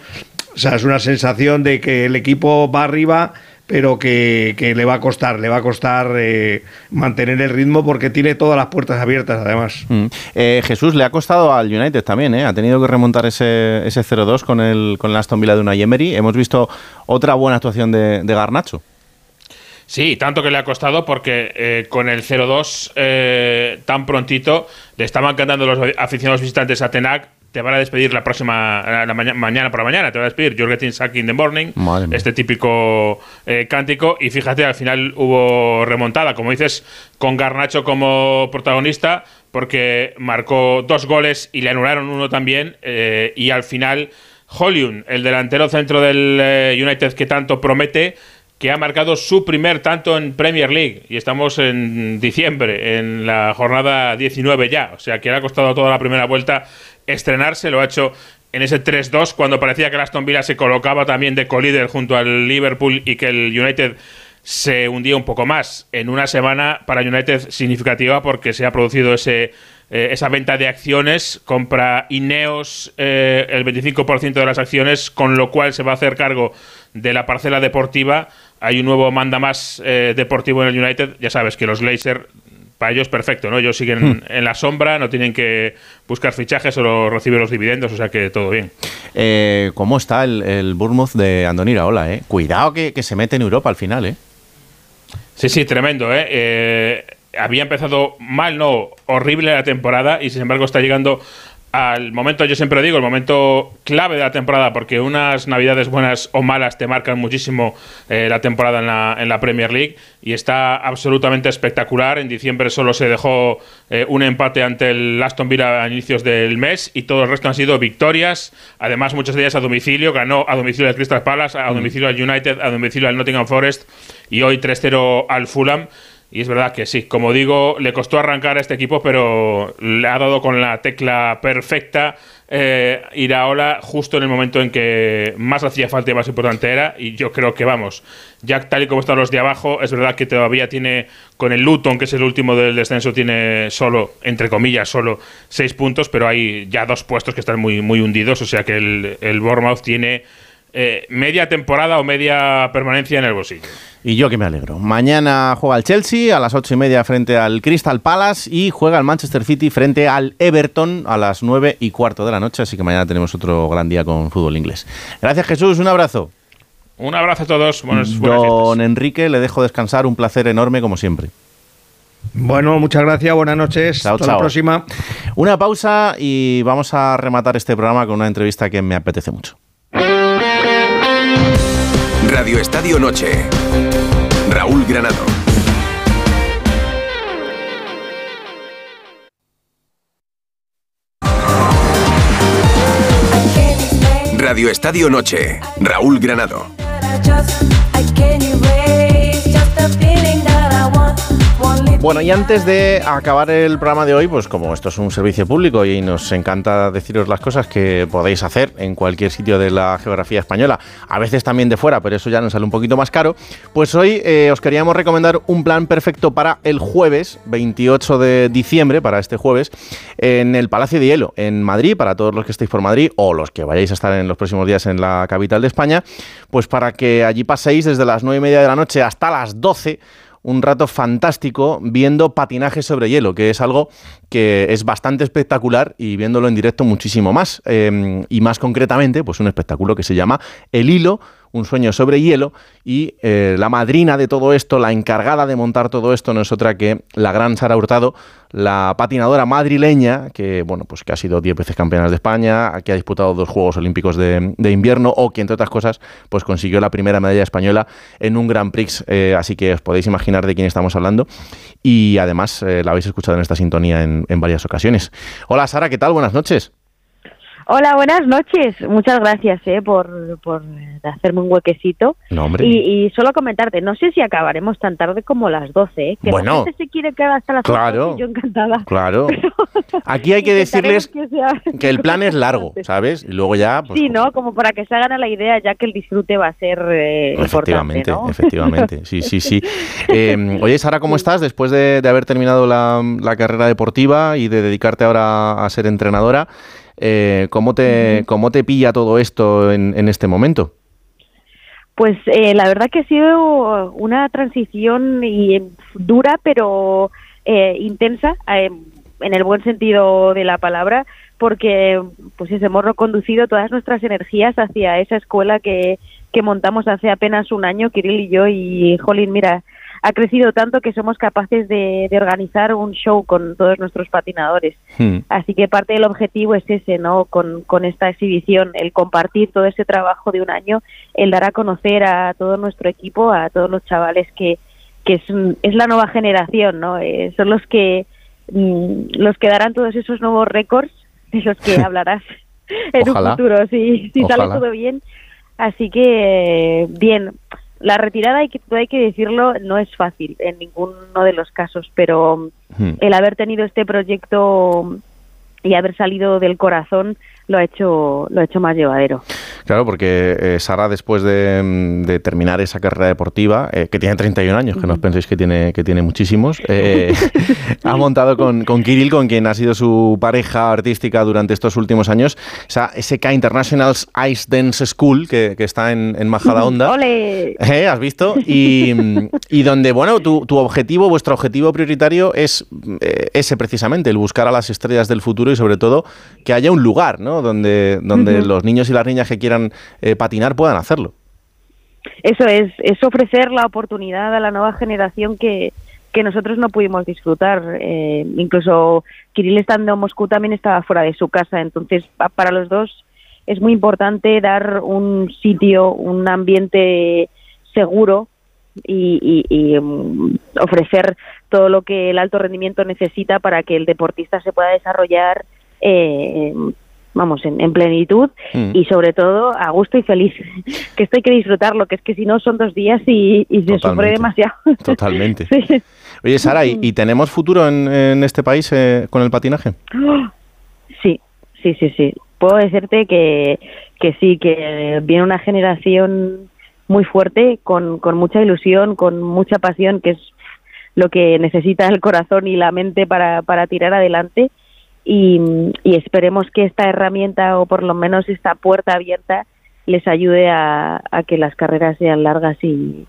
O sea, es una sensación de que el equipo va arriba pero que, le va a costar, le va a costar eh, mantener el ritmo porque tiene todas las puertas abiertas además. Mm. Eh, Jesús le ha costado al United también, ¿eh? ha tenido que remontar ese, ese 0-2 con el, con el Aston Villa de una Emery. Hemos visto otra buena actuación de, Garnacho. Sí, tanto que le ha costado porque con el 0-2 tan prontito le estaban cantando los aficionados visitantes a Tenac te van a despedir la próxima la mañana por la mañana, te va a despedir Jorgetin Sack in the morning, este típico eh, cántico y fíjate, al final hubo remontada, como dices, con Garnacho como protagonista, porque marcó dos goles y le anularon uno también eh, y al final Hollywood, el delantero centro del eh, United que tanto promete, que ha marcado su primer tanto en Premier League. Y estamos en diciembre, en la jornada 19 ya. O sea que le ha costado toda la primera vuelta estrenarse, lo ha hecho en ese 3-2 cuando parecía que el Aston Villa se colocaba también de colíder junto al Liverpool y que el United se hundía un poco más. En una semana para United significativa porque se ha producido ese, eh, esa venta de acciones, compra Ineos eh, el 25% de las acciones, con lo cual se va a hacer cargo de la parcela deportiva. Hay un nuevo manda más eh, deportivo en el United. Ya sabes que los Glazer para ellos perfecto, ¿no? Ellos siguen hmm. en la sombra, no tienen que buscar fichajes, solo reciben los dividendos, o sea que todo bien. Eh, ¿Cómo está el, el, Bournemouth de Andoni Iraola, eh? Cuidado que, se mete en Europa al final, ¿eh? Sí, sí, tremendo, ¿eh? ¿eh? Había empezado mal, no, horrible la temporada y sin embargo está llegando al momento, yo siempre digo, el momento clave de la temporada, porque unas navidades buenas o malas te marcan muchísimo eh, la temporada en la, en la, Premier League y está absolutamente espectacular. En diciembre solo se dejó eh, un empate ante el Aston Villa a inicios del mes y todo el resto han sido victorias, además muchas de ellas a domicilio, ganó a domicilio al Crystal Palace, a domicilio al United, a domicilio al Nottingham Forest y hoy 3-0 al Fulham. Y es verdad que sí, como digo, le costó arrancar a este equipo, pero le ha dado con la tecla perfecta eh, Iraola justo en el momento en que más hacía falta y más importante era. Y yo creo que vamos, ya tal y como están los de abajo, es verdad que todavía tiene, con el Luton, que es el último del descenso, tiene solo, entre comillas, solo seis puntos, pero hay ya dos puestos que están muy, muy hundidos. O sea que el, el Bournemouth tiene eh, media temporada o media permanencia en el bolsillo. Y yo que me alegro. Mañana juega el Chelsea a las ocho y media frente al Crystal Palace y juega el Manchester City frente al Everton a las nueve y cuarto de la noche. Así que mañana tenemos otro gran día con fútbol inglés. Gracias Jesús, un abrazo. Un abrazo a todos. Don Enrique, le dejo descansar. Un placer enorme como siempre. Bueno, muchas gracias, buenas noches. Hasta la próxima. Una pausa y vamos a rematar este programa con una entrevista que me apetece mucho. Radio Estadio Noche. Raúl Granado. Radio Estadio Noche. Raúl Granado. Bueno, y antes de acabar el programa de hoy, pues como esto es un servicio público y nos encanta deciros las cosas que podéis hacer en cualquier sitio de la geografía española, a veces también de fuera, pero eso ya nos sale un poquito más caro, pues hoy eh, os queríamos recomendar un plan perfecto para el jueves 28 de diciembre, para este jueves, en el Palacio de Hielo, en Madrid, para todos los que estéis por Madrid o los que vayáis a estar en los próximos días en la capital de España, pues para que allí paséis desde las 9 y media de la noche hasta las 12 un rato fantástico viendo patinaje sobre hielo, que es algo que es bastante espectacular y viéndolo en directo muchísimo más. Em, y más concretamente, pues un espectáculo que se llama El Hilo un sueño sobre hielo y eh, la madrina de todo esto, la encargada de montar todo esto no es otra que la gran Sara Hurtado, la patinadora madrileña que bueno pues que ha sido 10 veces campeona de España, que ha disputado dos Juegos Olímpicos de, invierno o que entre otras cosas pues consiguió la primera medalla española en un Grand Prix, eh, así que os podéis imaginar de quién estamos hablando y además eh, la habéis escuchado en esta sintonía en, en varias ocasiones. Hola Sara, ¿qué tal? Buenas noches. Hola, buenas noches. Muchas gracias eh, por, por hacerme un huequecito. y, solo comentarte, no sé si acabaremos tan tarde como las 12, eh, que bueno, la gente se quiere quedar hasta las claro, yo encantada. Claro. Aquí hay que decirles que, el plan es largo, ¿sabes? Y luego ya... Pues, sí, ¿no? Como para que se hagan a la idea ya que el disfrute va a ser eh, Efectivamente, efectivamente. Sí, sí, sí. Eh, oye, Sara, ¿cómo estás después de, de haber terminado la, la carrera deportiva y de dedicarte ahora a ser entrenadora? Eh, ¿cómo, te, ¿Cómo te pilla todo esto en, en este momento? Pues eh, la verdad que ha sido una transición y, dura, pero eh, intensa, eh, en el buen sentido de la palabra, porque pues hemos reconducido todas nuestras energías hacia esa escuela que, que montamos hace apenas un año, Kirill y yo, y Jolín, mira, ha crecido tanto que somos capaces de, organizar un show con todos nuestros patinadores. Hmm. Así que parte del objetivo es ese, ¿no? Con, con esta exhibición, el compartir todo ese trabajo de un año, el dar a conocer a todo nuestro equipo, a todos los chavales que, que es, es la nueva generación, ¿no? Eh, son los que mm, los que darán todos esos nuevos récords de los que hablarás en un futuro, si, si sale todo bien. Así que, bien, la retirada, hay que, hay que decirlo, no es fácil en ninguno de los casos, pero hmm. el haber tenido este proyecto y haber salido del corazón lo ha hecho lo ha hecho más llevadero. Claro, porque eh, Sara después de, terminar esa carrera deportiva, eh, que tiene 31 años, que no os penséis que tiene que tiene muchísimos, eh, ha montado con, con Kirill, con quien ha sido su pareja artística durante estos últimos años, esa SK International's Ice Dance School, que, está en, en Majadahonda. ¡Ole! ¿Has visto? Y, y donde, bueno, tu, tu, objetivo, vuestro objetivo prioritario es ese precisamente, el buscar a las estrellas del futuro y sobre todo que haya un lugar, ¿no? Donde, donde los niños y las niñas que quieran eh, patinar puedan hacerlo. Eso es, es ofrecer la oportunidad a la nueva generación que, que nosotros no pudimos disfrutar. Eh, incluso Kirill estando en Moscú también estaba fuera de su casa, entonces para los dos es muy importante dar un sitio, un ambiente seguro y, mm, ofrecer todo lo que el alto rendimiento necesita para que el deportista se pueda desarrollar eh, vamos, en, plenitud mm. y sobre todo a gusto y feliz. que esto hay que disfrutarlo, que es que si no son dos días y, se sufre demasiado. Totalmente. Oye, Sara, ¿y, tenemos futuro en, este país eh, con el patinaje? Sí, sí, sí, sí. Puedo decirte que, que sí, que viene una generación muy fuerte, con, con mucha ilusión, con mucha pasión, que es lo que necesita el corazón y la mente para, para tirar adelante y, esperemos que esta herramienta o por lo menos esta puerta abierta les ayude a, que las carreras sean largas y,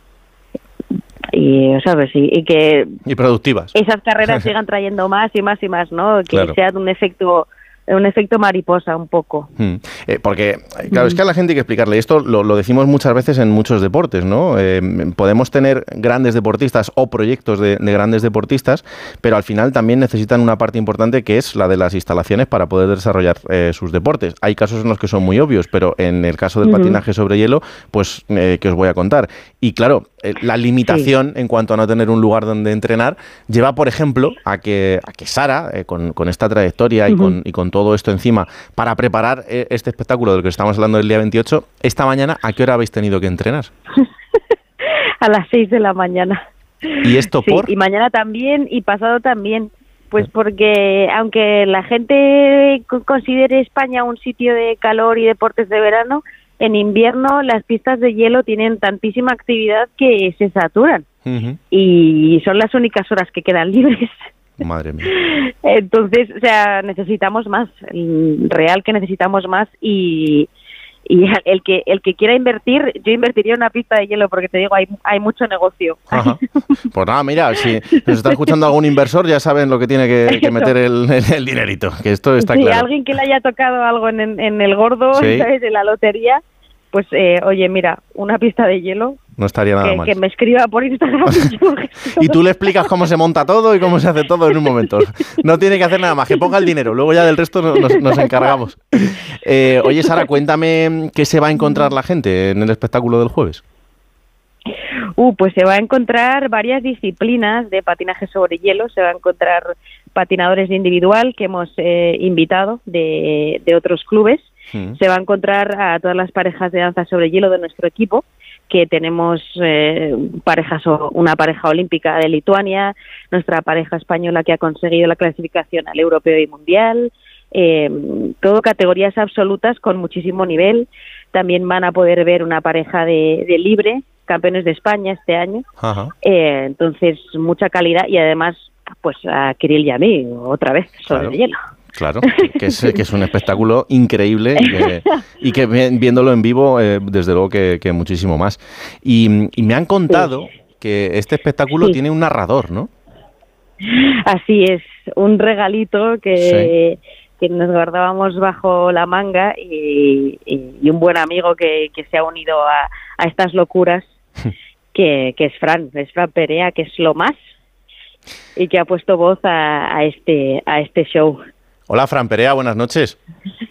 y sabes y, que y productivas. esas carreras sigan trayendo más y más y más no que sea un efecto un efecto mariposa un poco. Hmm. Eh, porque, claro, es que a la gente hay que explicarle, esto lo, decimos muchas veces en muchos deportes, ¿no? Eh, podemos tener grandes deportistas o proyectos de, grandes deportistas, pero al final también necesitan una parte importante que es la de las instalaciones para poder desarrollar eh, sus deportes. Hay casos en los que son muy obvios, pero en el caso del patinaje sobre hielo, pues, que os voy a contar? Y claro, la limitación en cuanto a no tener un lugar donde entrenar lleva, por ejemplo, a que, a que Sara, con, esta trayectoria y, con, y con todo todo esto encima para preparar eh, este espectáculo del que estamos hablando el día 28, esta mañana, ¿a qué hora habéis tenido que entrenar? a las 6 de la mañana. ¿Y esto por? Y mañana también y pasado también. Pues porque aunque la gente considere España un sitio de calor y deportes de verano, en invierno las pistas de hielo tienen tantísima actividad que se saturan. Y son las únicas horas que quedan libres. Madre mía. Entonces, o sea, necesitamos más, real que necesitamos más y, y el que el que quiera invertir, yo invertiría en una pista de hielo porque te digo, hay, hay mucho negocio. Pues nada, mira, si nos está escuchando algún inversor, ya saben lo que tiene que, meter el, el, dinerito, que esto está sí, claro. alguien que le haya tocado algo en, en el gordo, ¿sabes? De la lotería, pues eh, oye, mira, una pista de hielo. No estaría nada que, mal. Que me escriba por Instagram. y tú le explicas cómo se monta todo y cómo se hace todo en un momento. No tiene que hacer nada más, que ponga el dinero. Luego ya del resto nos, encargamos. Eh, oye, Sara, cuéntame qué se va a encontrar la gente en el espectáculo del jueves. Uh, pues se va a encontrar varias disciplinas de patinaje sobre hielo. Se va a encontrar patinadores de individual que hemos eh, invitado de, de otros clubes se va a encontrar a todas las parejas de danza sobre hielo de nuestro equipo, que tenemos eh, parejas una pareja olímpica de Lituania, nuestra pareja española que ha conseguido la clasificación al europeo y mundial, eh, todo categorías absolutas con muchísimo nivel. También van a poder ver una pareja de, libre, campeones de España este año. Eh, entonces, mucha calidad y además, pues a Kirill y a mí, otra vez, sobre el hielo. Claro, que es, que es un espectáculo increíble y que, viéndolo en vivo, eh, desde luego que, muchísimo más. Y, me han contado que este espectáculo tiene un narrador, ¿no? Así es, un regalito que, nos guardábamos bajo la manga y, un buen amigo que, se ha unido a, estas locuras, que, es Fran, es Fran Perea, que es lo más y que ha puesto voz a, este, a este show. Hola, Fran Perea, buenas noches.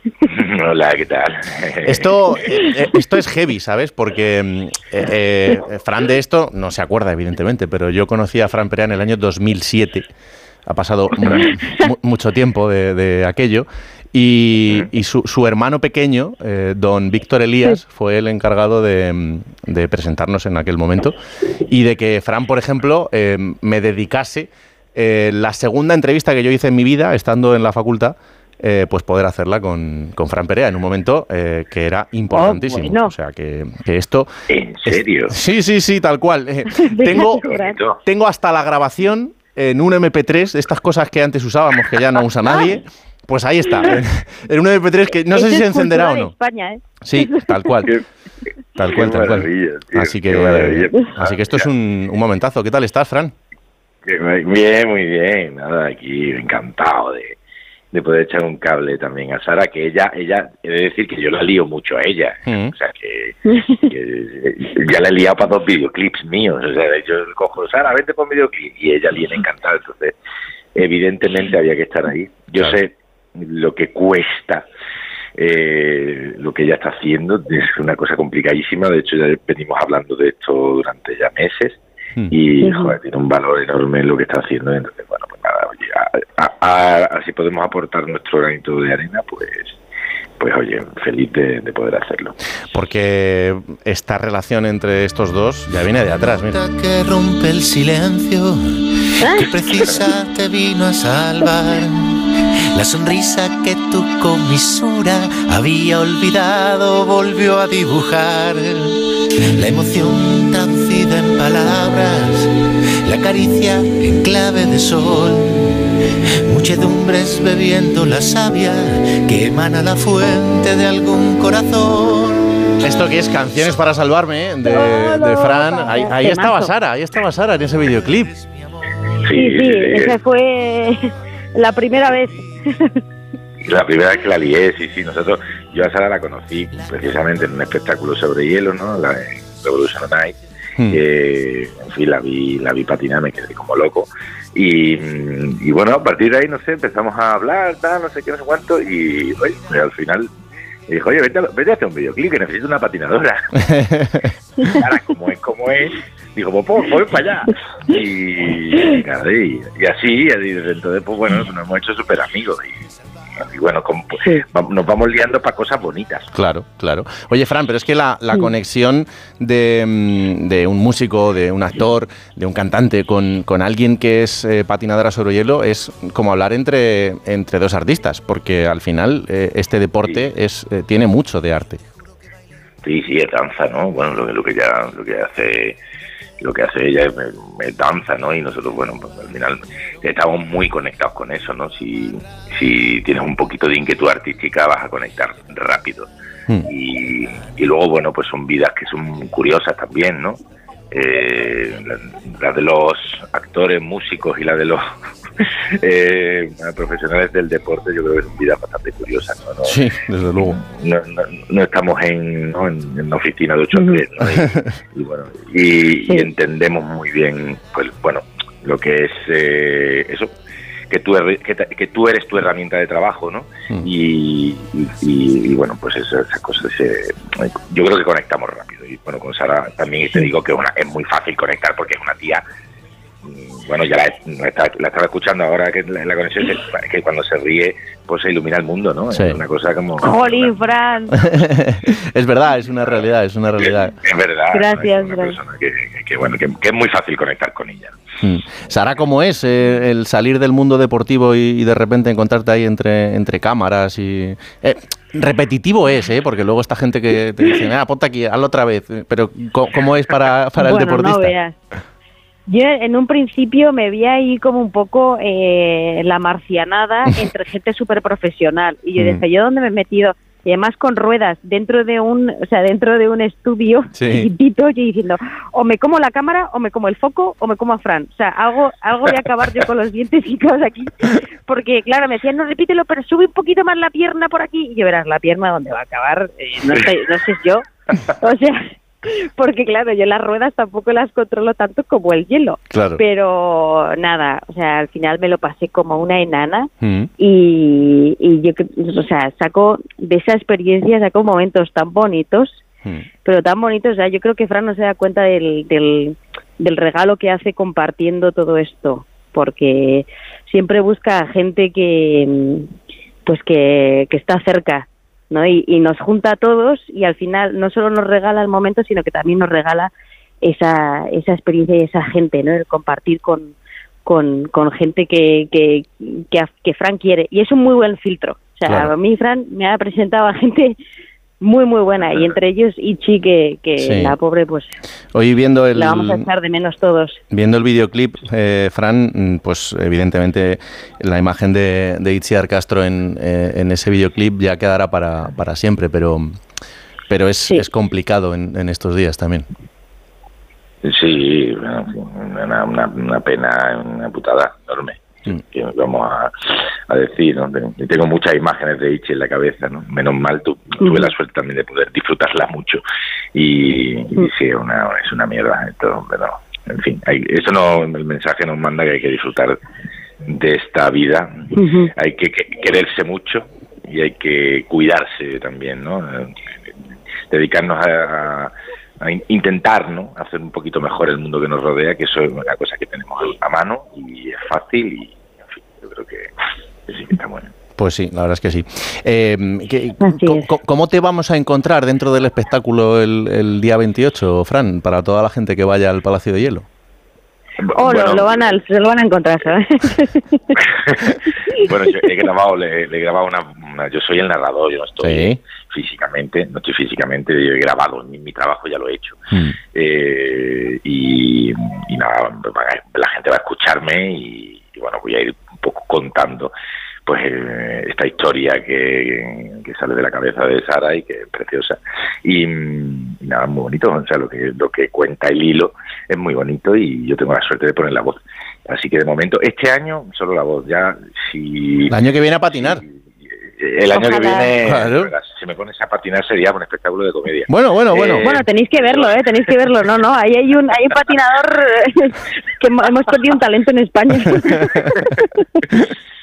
Hola, ¿qué tal? Esto, eh, eh, esto es heavy, ¿sabes? Porque mm, eh, Fran de esto no se acuerda, evidentemente, pero yo conocí a Fran Perea en el año 2007. Ha pasado mucho tiempo de, aquello. Y, su, hermano pequeño, don Víctor Elías, fue el encargado de, de, presentarnos en aquel momento. Y de que Fran, por ejemplo, me dedicase la segunda entrevista que yo hice en mi vida, estando en la facultad, eh, pues poder hacerla con, con, Fran Perea en un momento eh, que era importantísimo. Oh, o sea, que, esto... ¿En serio? sí, sí, sí, tal cual. Eh, tengo, tengo hasta la grabación en un MP3, estas cosas que antes usábamos que ya no usa nadie. Pues ahí está, en, un MP3 que no sé si se encenderá o no. España, ¿eh? Sí, tal cual. tal cual, tal cual. así que, así que esto es un, un momentazo. ¿Qué tal estás, Fran? Bien, muy bien. Nada, aquí encantado de, de poder echar un cable también a Sara, que ella, ella, he de decir que yo la lío mucho a ella, o sea que, ya la he liado para dos videoclips míos, o sea, yo cojo, Sara, vente por videoclip, y ella viene encantada, entonces evidentemente había que estar ahí. Yo sé lo que cuesta eh, lo que ella está haciendo, es una cosa complicadísima, de hecho ya venimos hablando de esto durante ya meses, y joder, tiene un valor enorme lo que está haciendo, entonces bueno, pues nada, así podemos aportar nuestro granito de arena, pues pues oye, feliz de, poder hacerlo. Porque esta relación entre estos dos ya viene de atrás, mira. Que rompe el silencio, que precisa te vino a salvar. La sonrisa que tu comisura había olvidado volvió a dibujar. La emoción traducida en palabras, la caricia en clave de sol Muchedumbres bebiendo la savia que emana la fuente de algún corazón. Esto que es Canciones para Salvarme de, Fran. Ahí, estaba Sara, ahí estaba Sara en ese videoclip. Sí, sí, esa fue la primera vez. La primera vez que la lié, sí, sí. Nosotros, yo a Sara la conocí precisamente en un espectáculo sobre hielo, ¿no? La Revolution Night. Hmm. en fin, la vi, la vi patinar, me quedé como loco. Y, bueno, a partir de ahí, no sé, empezamos a hablar, tal, no sé qué, no sé cuánto, y oye, al final me dijo, oye, vete a, vete a hacer un videoclip que necesito una patinadora. Ahora, como es, como es, digo, pues, pues voy para allá. Y, y, así, y desde entonces, pues bueno, nos hemos hecho súper amigos. Y, y bueno, nos vamos liando para cosas bonitas. Claro, claro. Oye, Fran, pero es que la, conexión de, mm, de, un músico, de un actor, de un cantante con, alguien que es eh, patinadora sobre hielo es como hablar entre, entre dos artistas, porque al final eh, este deporte es eh, tiene mucho de arte. Sí, sí, es danza, ¿no? Bueno, lo, lo que ya lo que hace lo que hace ella es, danza, ¿no? Y nosotros, bueno, pues al final estamos muy conectados con eso, ¿no? Si, si tienes un poquito de inquietud artística vas a conectar rápido. Hmm. Y, y luego, bueno, pues son vidas que son curiosas también, ¿no? eh, la, de los actores, músicos y la de los eh, profesionales del deporte, yo creo que es una vida bastante curiosa. ¿no? sí, desde luego. No, estamos en, en, una oficina de 8 a 3, y, bueno, y, entendemos muy bien, pues bueno, lo que es eh, eso, que tú, que, tú eres tu herramienta de trabajo, ¿no? Mm. Y, y, bueno, pues esas, cosas, yo creo que conectamos rápido. Y bueno, con Sara también te digo que una, es muy fácil conectar porque es una tía bueno, ya la, la, estaba escuchando ahora que la, la conexión que cuando se ríe pues se ilumina el mundo, ¿no? Es una cosa como... ¡Jolín, Fran! es verdad, es una realidad, es una realidad. Es, verdad. Gracias, que, bueno, que, es muy fácil conectar con ella. Hmm. Sara, ¿cómo es eh, el salir del mundo deportivo y, de repente encontrarte ahí entre, entre cámaras y... Eh, repetitivo es, ¿eh? Porque luego esta gente que te dice, ah, ponte aquí, hazlo otra vez. Pero ¿cómo, es para, para el deportista? No veas. Yo en un principio me vi ahí como un poco eh, la marcianada entre gente súper profesional. Y yo decía, ¿yo dónde me he metido? y además con ruedas dentro de un o sea dentro de un estudio chiquitito y diciendo o me como la cámara o me como el foco o me como a Fran. O sea algo algo de acabar yo con los dientes y cosas aquí. Porque claro me decían no repítelo pero sube un poquito más la pierna por aquí. Y yo verás la pierna donde va a acabar eh, no sé no sé yo. O sea porque claro, yo las ruedas tampoco las controlo tanto como el hielo. Claro. Pero nada, o sea, al final me lo pasé como una enana mm. y, y yo, o sea, saco de esa experiencia, saco momentos tan bonitos, mm. pero tan bonitos, o sea, yo creo que Fran no se da cuenta del, del, del regalo que hace compartiendo todo esto, porque siempre busca gente que, pues que, que está cerca ¿no? Y, nos junta a todos y al final no solo nos regala el momento, sino que también nos regala esa, esa experiencia y esa gente, ¿no? El compartir con, con, con gente que, que, que, que Fran quiere. Y es un muy buen filtro. O sea, a mí Fran me ha presentado a gente muy muy buena. Y entre ellos Ichi que, que la pobre pues hoy viendo el la vamos a echar de menos todos. Viendo el videoclip eh, Fran mm, pues evidentemente la imagen de, de Itziar Castro en, eh, en ese videoclip ya quedará para, para siempre pero pero es, es complicado en, en, estos días también. Sí una, una, una pena una putada enorme que vamos a, decir, ¿no? tengo muchas imágenes de Ichi en la cabeza, ¿no? Menos mal tuve la suerte también de poder disfrutarla mucho y, sí, es una, es una mierda esto, pero en fin, eso no, el mensaje nos manda que hay que disfrutar de esta vida, hay que, quererse mucho y hay que cuidarse también, ¿no? Dedicarnos a, a intentar ¿no? hacer un poquito mejor el mundo que nos rodea, que eso es una cosa que tenemos a mano y es fácil y creo que, sí que está bueno. Pues sí, la verdad es que sí. Eh, ¿cómo, te vamos a encontrar dentro del espectáculo el, día 28, Fran, para toda la gente que vaya al Palacio de Hielo? Oh, lo, van a, se lo van a encontrar, ¿sabes? bueno, yo he grabado, le, he grabado una, Yo soy el narrador, yo no estoy físicamente, no estoy físicamente, yo he grabado, mi, mi trabajo ya lo he hecho. Hmm. Eh, y, y, nada, la gente va a escucharme y, y bueno, voy a ir poco contando pues eh, esta historia que, sale de la cabeza de Sara y que es preciosa. Y, nada muy bonito o sea lo que lo que cuenta el hilo es muy bonito y yo tengo la suerte de poner la voz. Así que de momento este año solo la voz. Ya si el año que viene a patinar el año que viene, si me pones a patinar sería un espectáculo de comedia. Bueno, bueno, bueno. Eh, bueno, tenéis que verlo, ¿eh? Tenéis que verlo. No, no, ahí hay un, hay un patinador que hemos perdido un talento en España.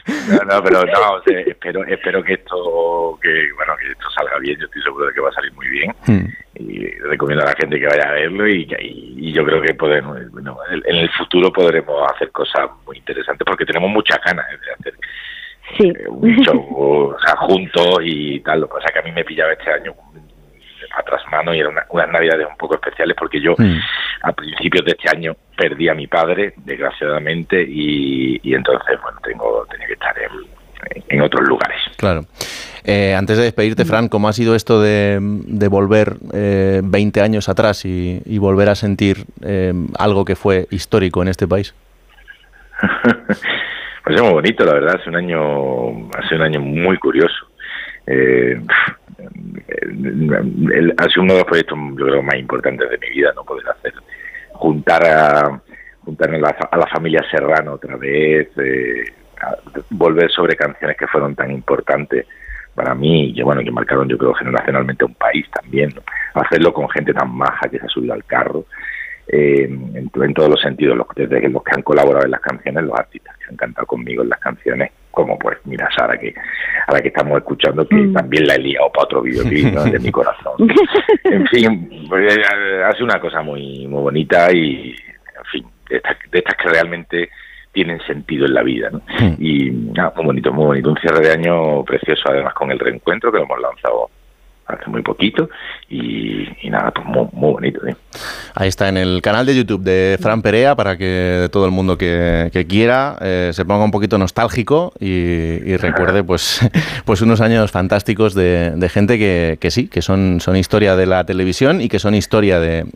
No, no, pero no, espero, espero que esto, que bueno, que esto salga bien. Yo estoy seguro de que va a salir muy bien. Hmm. Y recomiendo a la gente que vaya a verlo y, y, yo creo que podemos, bueno, en el futuro podremos hacer cosas muy interesantes porque tenemos muchas ganas de hacer sí. Eh, un show o sea, juntos y tal. Pasa es que a mí me pillaba este año atrás mano y eran unas navidades un poco especiales porque yo mm. a principios de este año perdí a mi padre, desgraciadamente, y, entonces, bueno, tengo, tenía que estar en, otros lugares. Claro. Eh, antes de despedirte, mm. Fran, ¿cómo ha sido esto de, volver eh, 20 años atrás y, volver a sentir eh, algo que fue histórico en este país? Es muy bonito, la verdad. Hace un año, hace un año muy curioso. Eh, ha sido uno de los proyectos, yo creo, más importantes de mi vida, no poder hacer, juntar a, juntar a la, familia Serrano otra vez, eh, volver sobre canciones que fueron tan importantes para mí y que bueno que marcaron yo creo generacionalmente un país también hacerlo con gente tan maja que se ha subido al carro eh, en, todos los sentidos, los, desde los que han colaborado en las canciones, los artistas que han cantado conmigo en las canciones, como pues mira Sara que a la que estamos escuchando que mm. también la he liado para otro videoclip de mi corazón. En fin, pues, eh, hace una cosa muy muy bonita y en fin, de estas, de estas que realmente tienen sentido en la vida. ¿no? Mm. Y nada, muy bonito, muy bonito. Un cierre de año precioso, además con el reencuentro que lo hemos lanzado hace muy poquito y, nada, pues muy, bonito. Ahí está en el canal de YouTube de Fran Perea para que todo el mundo que, quiera eh, se ponga un poquito nostálgico y, recuerde pues, pues unos años fantásticos de, gente que, sí, que son, son historia de la televisión y que son historia de,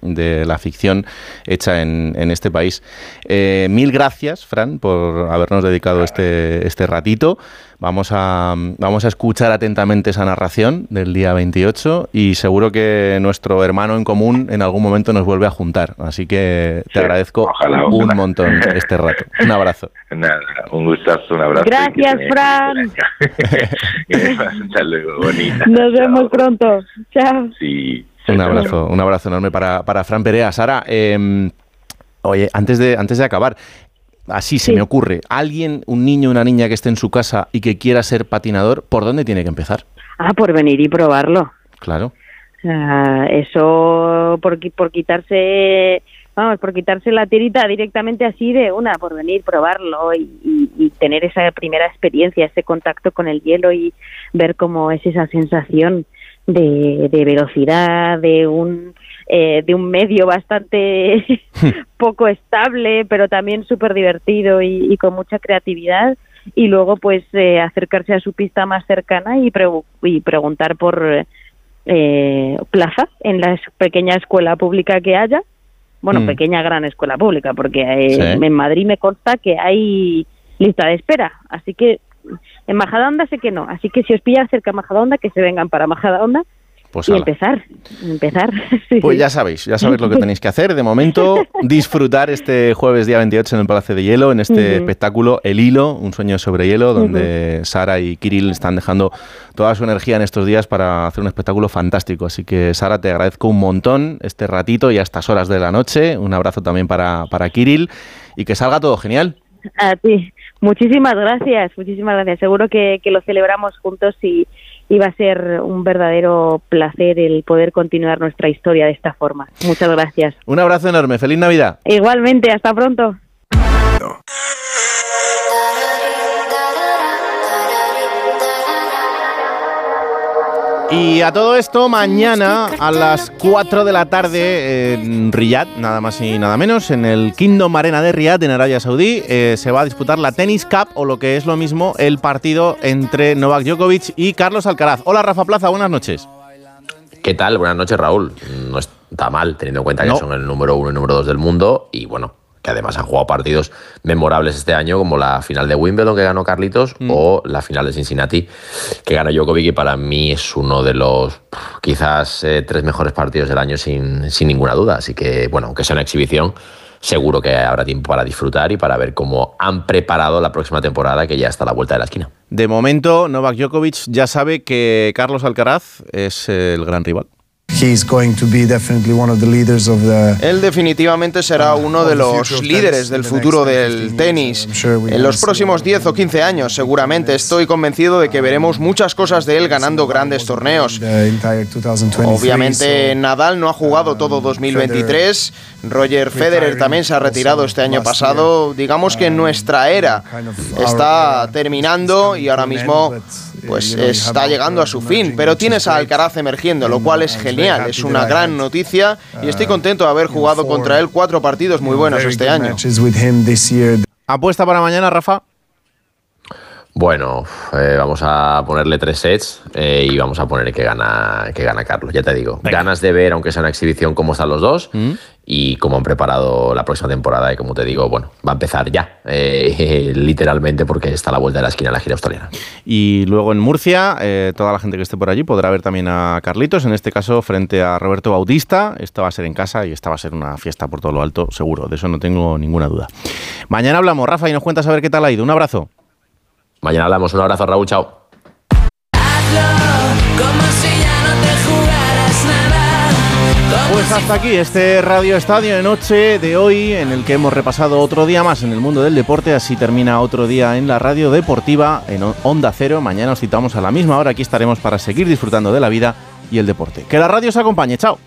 la ficción hecha en, este país. Eh, mil gracias, Fran, por habernos dedicado este, este ratito. Vamos a, vamos a escuchar atentamente esa narración del día 28 y seguro que nuestro hermano en común en algún momento nos vuelve a juntar. Así que te agradezco un montón este rato. Un abrazo. Nada, un gustazo, un abrazo. Gracias, Fran. Hasta luego, bonita. Nos vemos pronto. Chao. Sí. Un abrazo, un abrazo enorme para, para Fran Perea. Sara, em, oye, antes de, antes de acabar, así se me ocurre, alguien, un niño una niña que esté en su casa y que quiera ser patinador, ¿por dónde tiene que empezar? Ah, por venir y probarlo. Claro. eso por, por quitarse, vamos, por quitarse la tirita directamente así de una, por venir, probarlo y, y tener esa primera experiencia, ese contacto con el hielo y ver cómo es esa sensación de, de velocidad, de un eh, de un medio bastante poco estable, pero también súper divertido y, con mucha creatividad. Y luego, pues, eh, acercarse a su pista más cercana y, y preguntar por eh, plaza en la pequeña escuela pública que haya. Bueno, mm. pequeña gran escuela pública, porque en Madrid me consta que hay lista de espera. Así que en Majadahonda sé que no. Así que si os pilla cerca de Majadahonda, que se vengan para Majadahonda pues y empezar, empezar. Pues ya sabéis, ya sabéis lo que tenéis que hacer. De momento, disfrutar este jueves día 28 en el Palacio de Hielo, en este espectáculo El Hilo, un sueño sobre hielo, donde Sara y Kirill están dejando toda su energía en estos días para hacer un espectáculo fantástico. Así que, Sara, te agradezco un montón este ratito y a estas horas de la noche. Un abrazo también para, para Kirill y que salga todo genial. A ti. Muchísimas gracias, muchísimas gracias. Seguro que, que lo celebramos juntos y, y va a ser un verdadero placer el poder continuar nuestra historia de esta forma. Muchas gracias. Un abrazo enorme, feliz Navidad. Igualmente, hasta pronto. Y a todo esto, mañana a las 4 de la tarde en Riyadh, nada más y nada menos, en el Kingdom Arena de Riyadh, en Arabia Saudí, eh, se va a disputar la Tennis Cup, o lo que es lo mismo, el partido entre Novak Djokovic y Carlos Alcaraz. Hola Rafa Plaza, buenas noches. ¿Qué tal? Buenas noches, Raúl. No está mal, teniendo en cuenta que son el número uno y número dos del mundo. Y bueno, que además han jugado partidos memorables este año, como la final de Wimbledon que ganó Carlitos mm. o la final de Cincinnati que gana Djokovic, y para mí es uno de los quizás eh, tres mejores partidos del año sin, sin ninguna duda. Así que, bueno, aunque sea una exhibición, seguro que habrá tiempo para disfrutar y para ver cómo han preparado la próxima temporada que ya está a la vuelta de la esquina. De momento, Novak Djokovic ya sabe que Carlos Alcaraz es el gran rival. Él definitivamente será uno de los líderes del futuro del tenis. En los próximos 10 o 15 años, seguramente, estoy convencido de que veremos muchas cosas de él ganando grandes torneos. Obviamente, Nadal no ha jugado todo 2023. Roger Federer también se ha retirado este año pasado. Digamos que nuestra era está terminando y ahora mismo pues está llegando a su fin, pero tienes a Alcaraz emergiendo, lo cual es genial, es una gran noticia y estoy contento de haber jugado contra él cuatro partidos muy buenos este año. ¿Apuesta para mañana, Rafa? Bueno, eh, vamos a ponerle tres sets eh, y vamos a poner que gana, que gana Carlos, ya te digo. Ganas de ver, aunque sea una exhibición, cómo están los dos mm. y cómo han preparado la próxima temporada. Y como te digo, bueno, va a empezar ya, eh, literalmente, porque está a la vuelta de la esquina la gira australiana. Y luego en Murcia, toda la gente que esté por allí podrá ver también a Carlitos, en este caso frente a Roberto Bautista. Esta va a ser en casa y esta va a ser una fiesta por todo lo alto, seguro, de eso no tengo ninguna duda. Mañana hablamos, Rafa, y nos cuentas a ver qué tal ha ido. Un abrazo. Mañana hablamos. Un abrazo, Raúl. Chao. Pues hasta aquí este Radio Estadio de noche de hoy en el que hemos repasado otro día más en el mundo del deporte. Así termina otro día en la radio deportiva en Onda Cero. Mañana os citamos a la misma hora. Aquí estaremos para seguir disfrutando de la vida y el deporte. Que la radio os acompañe. Chao.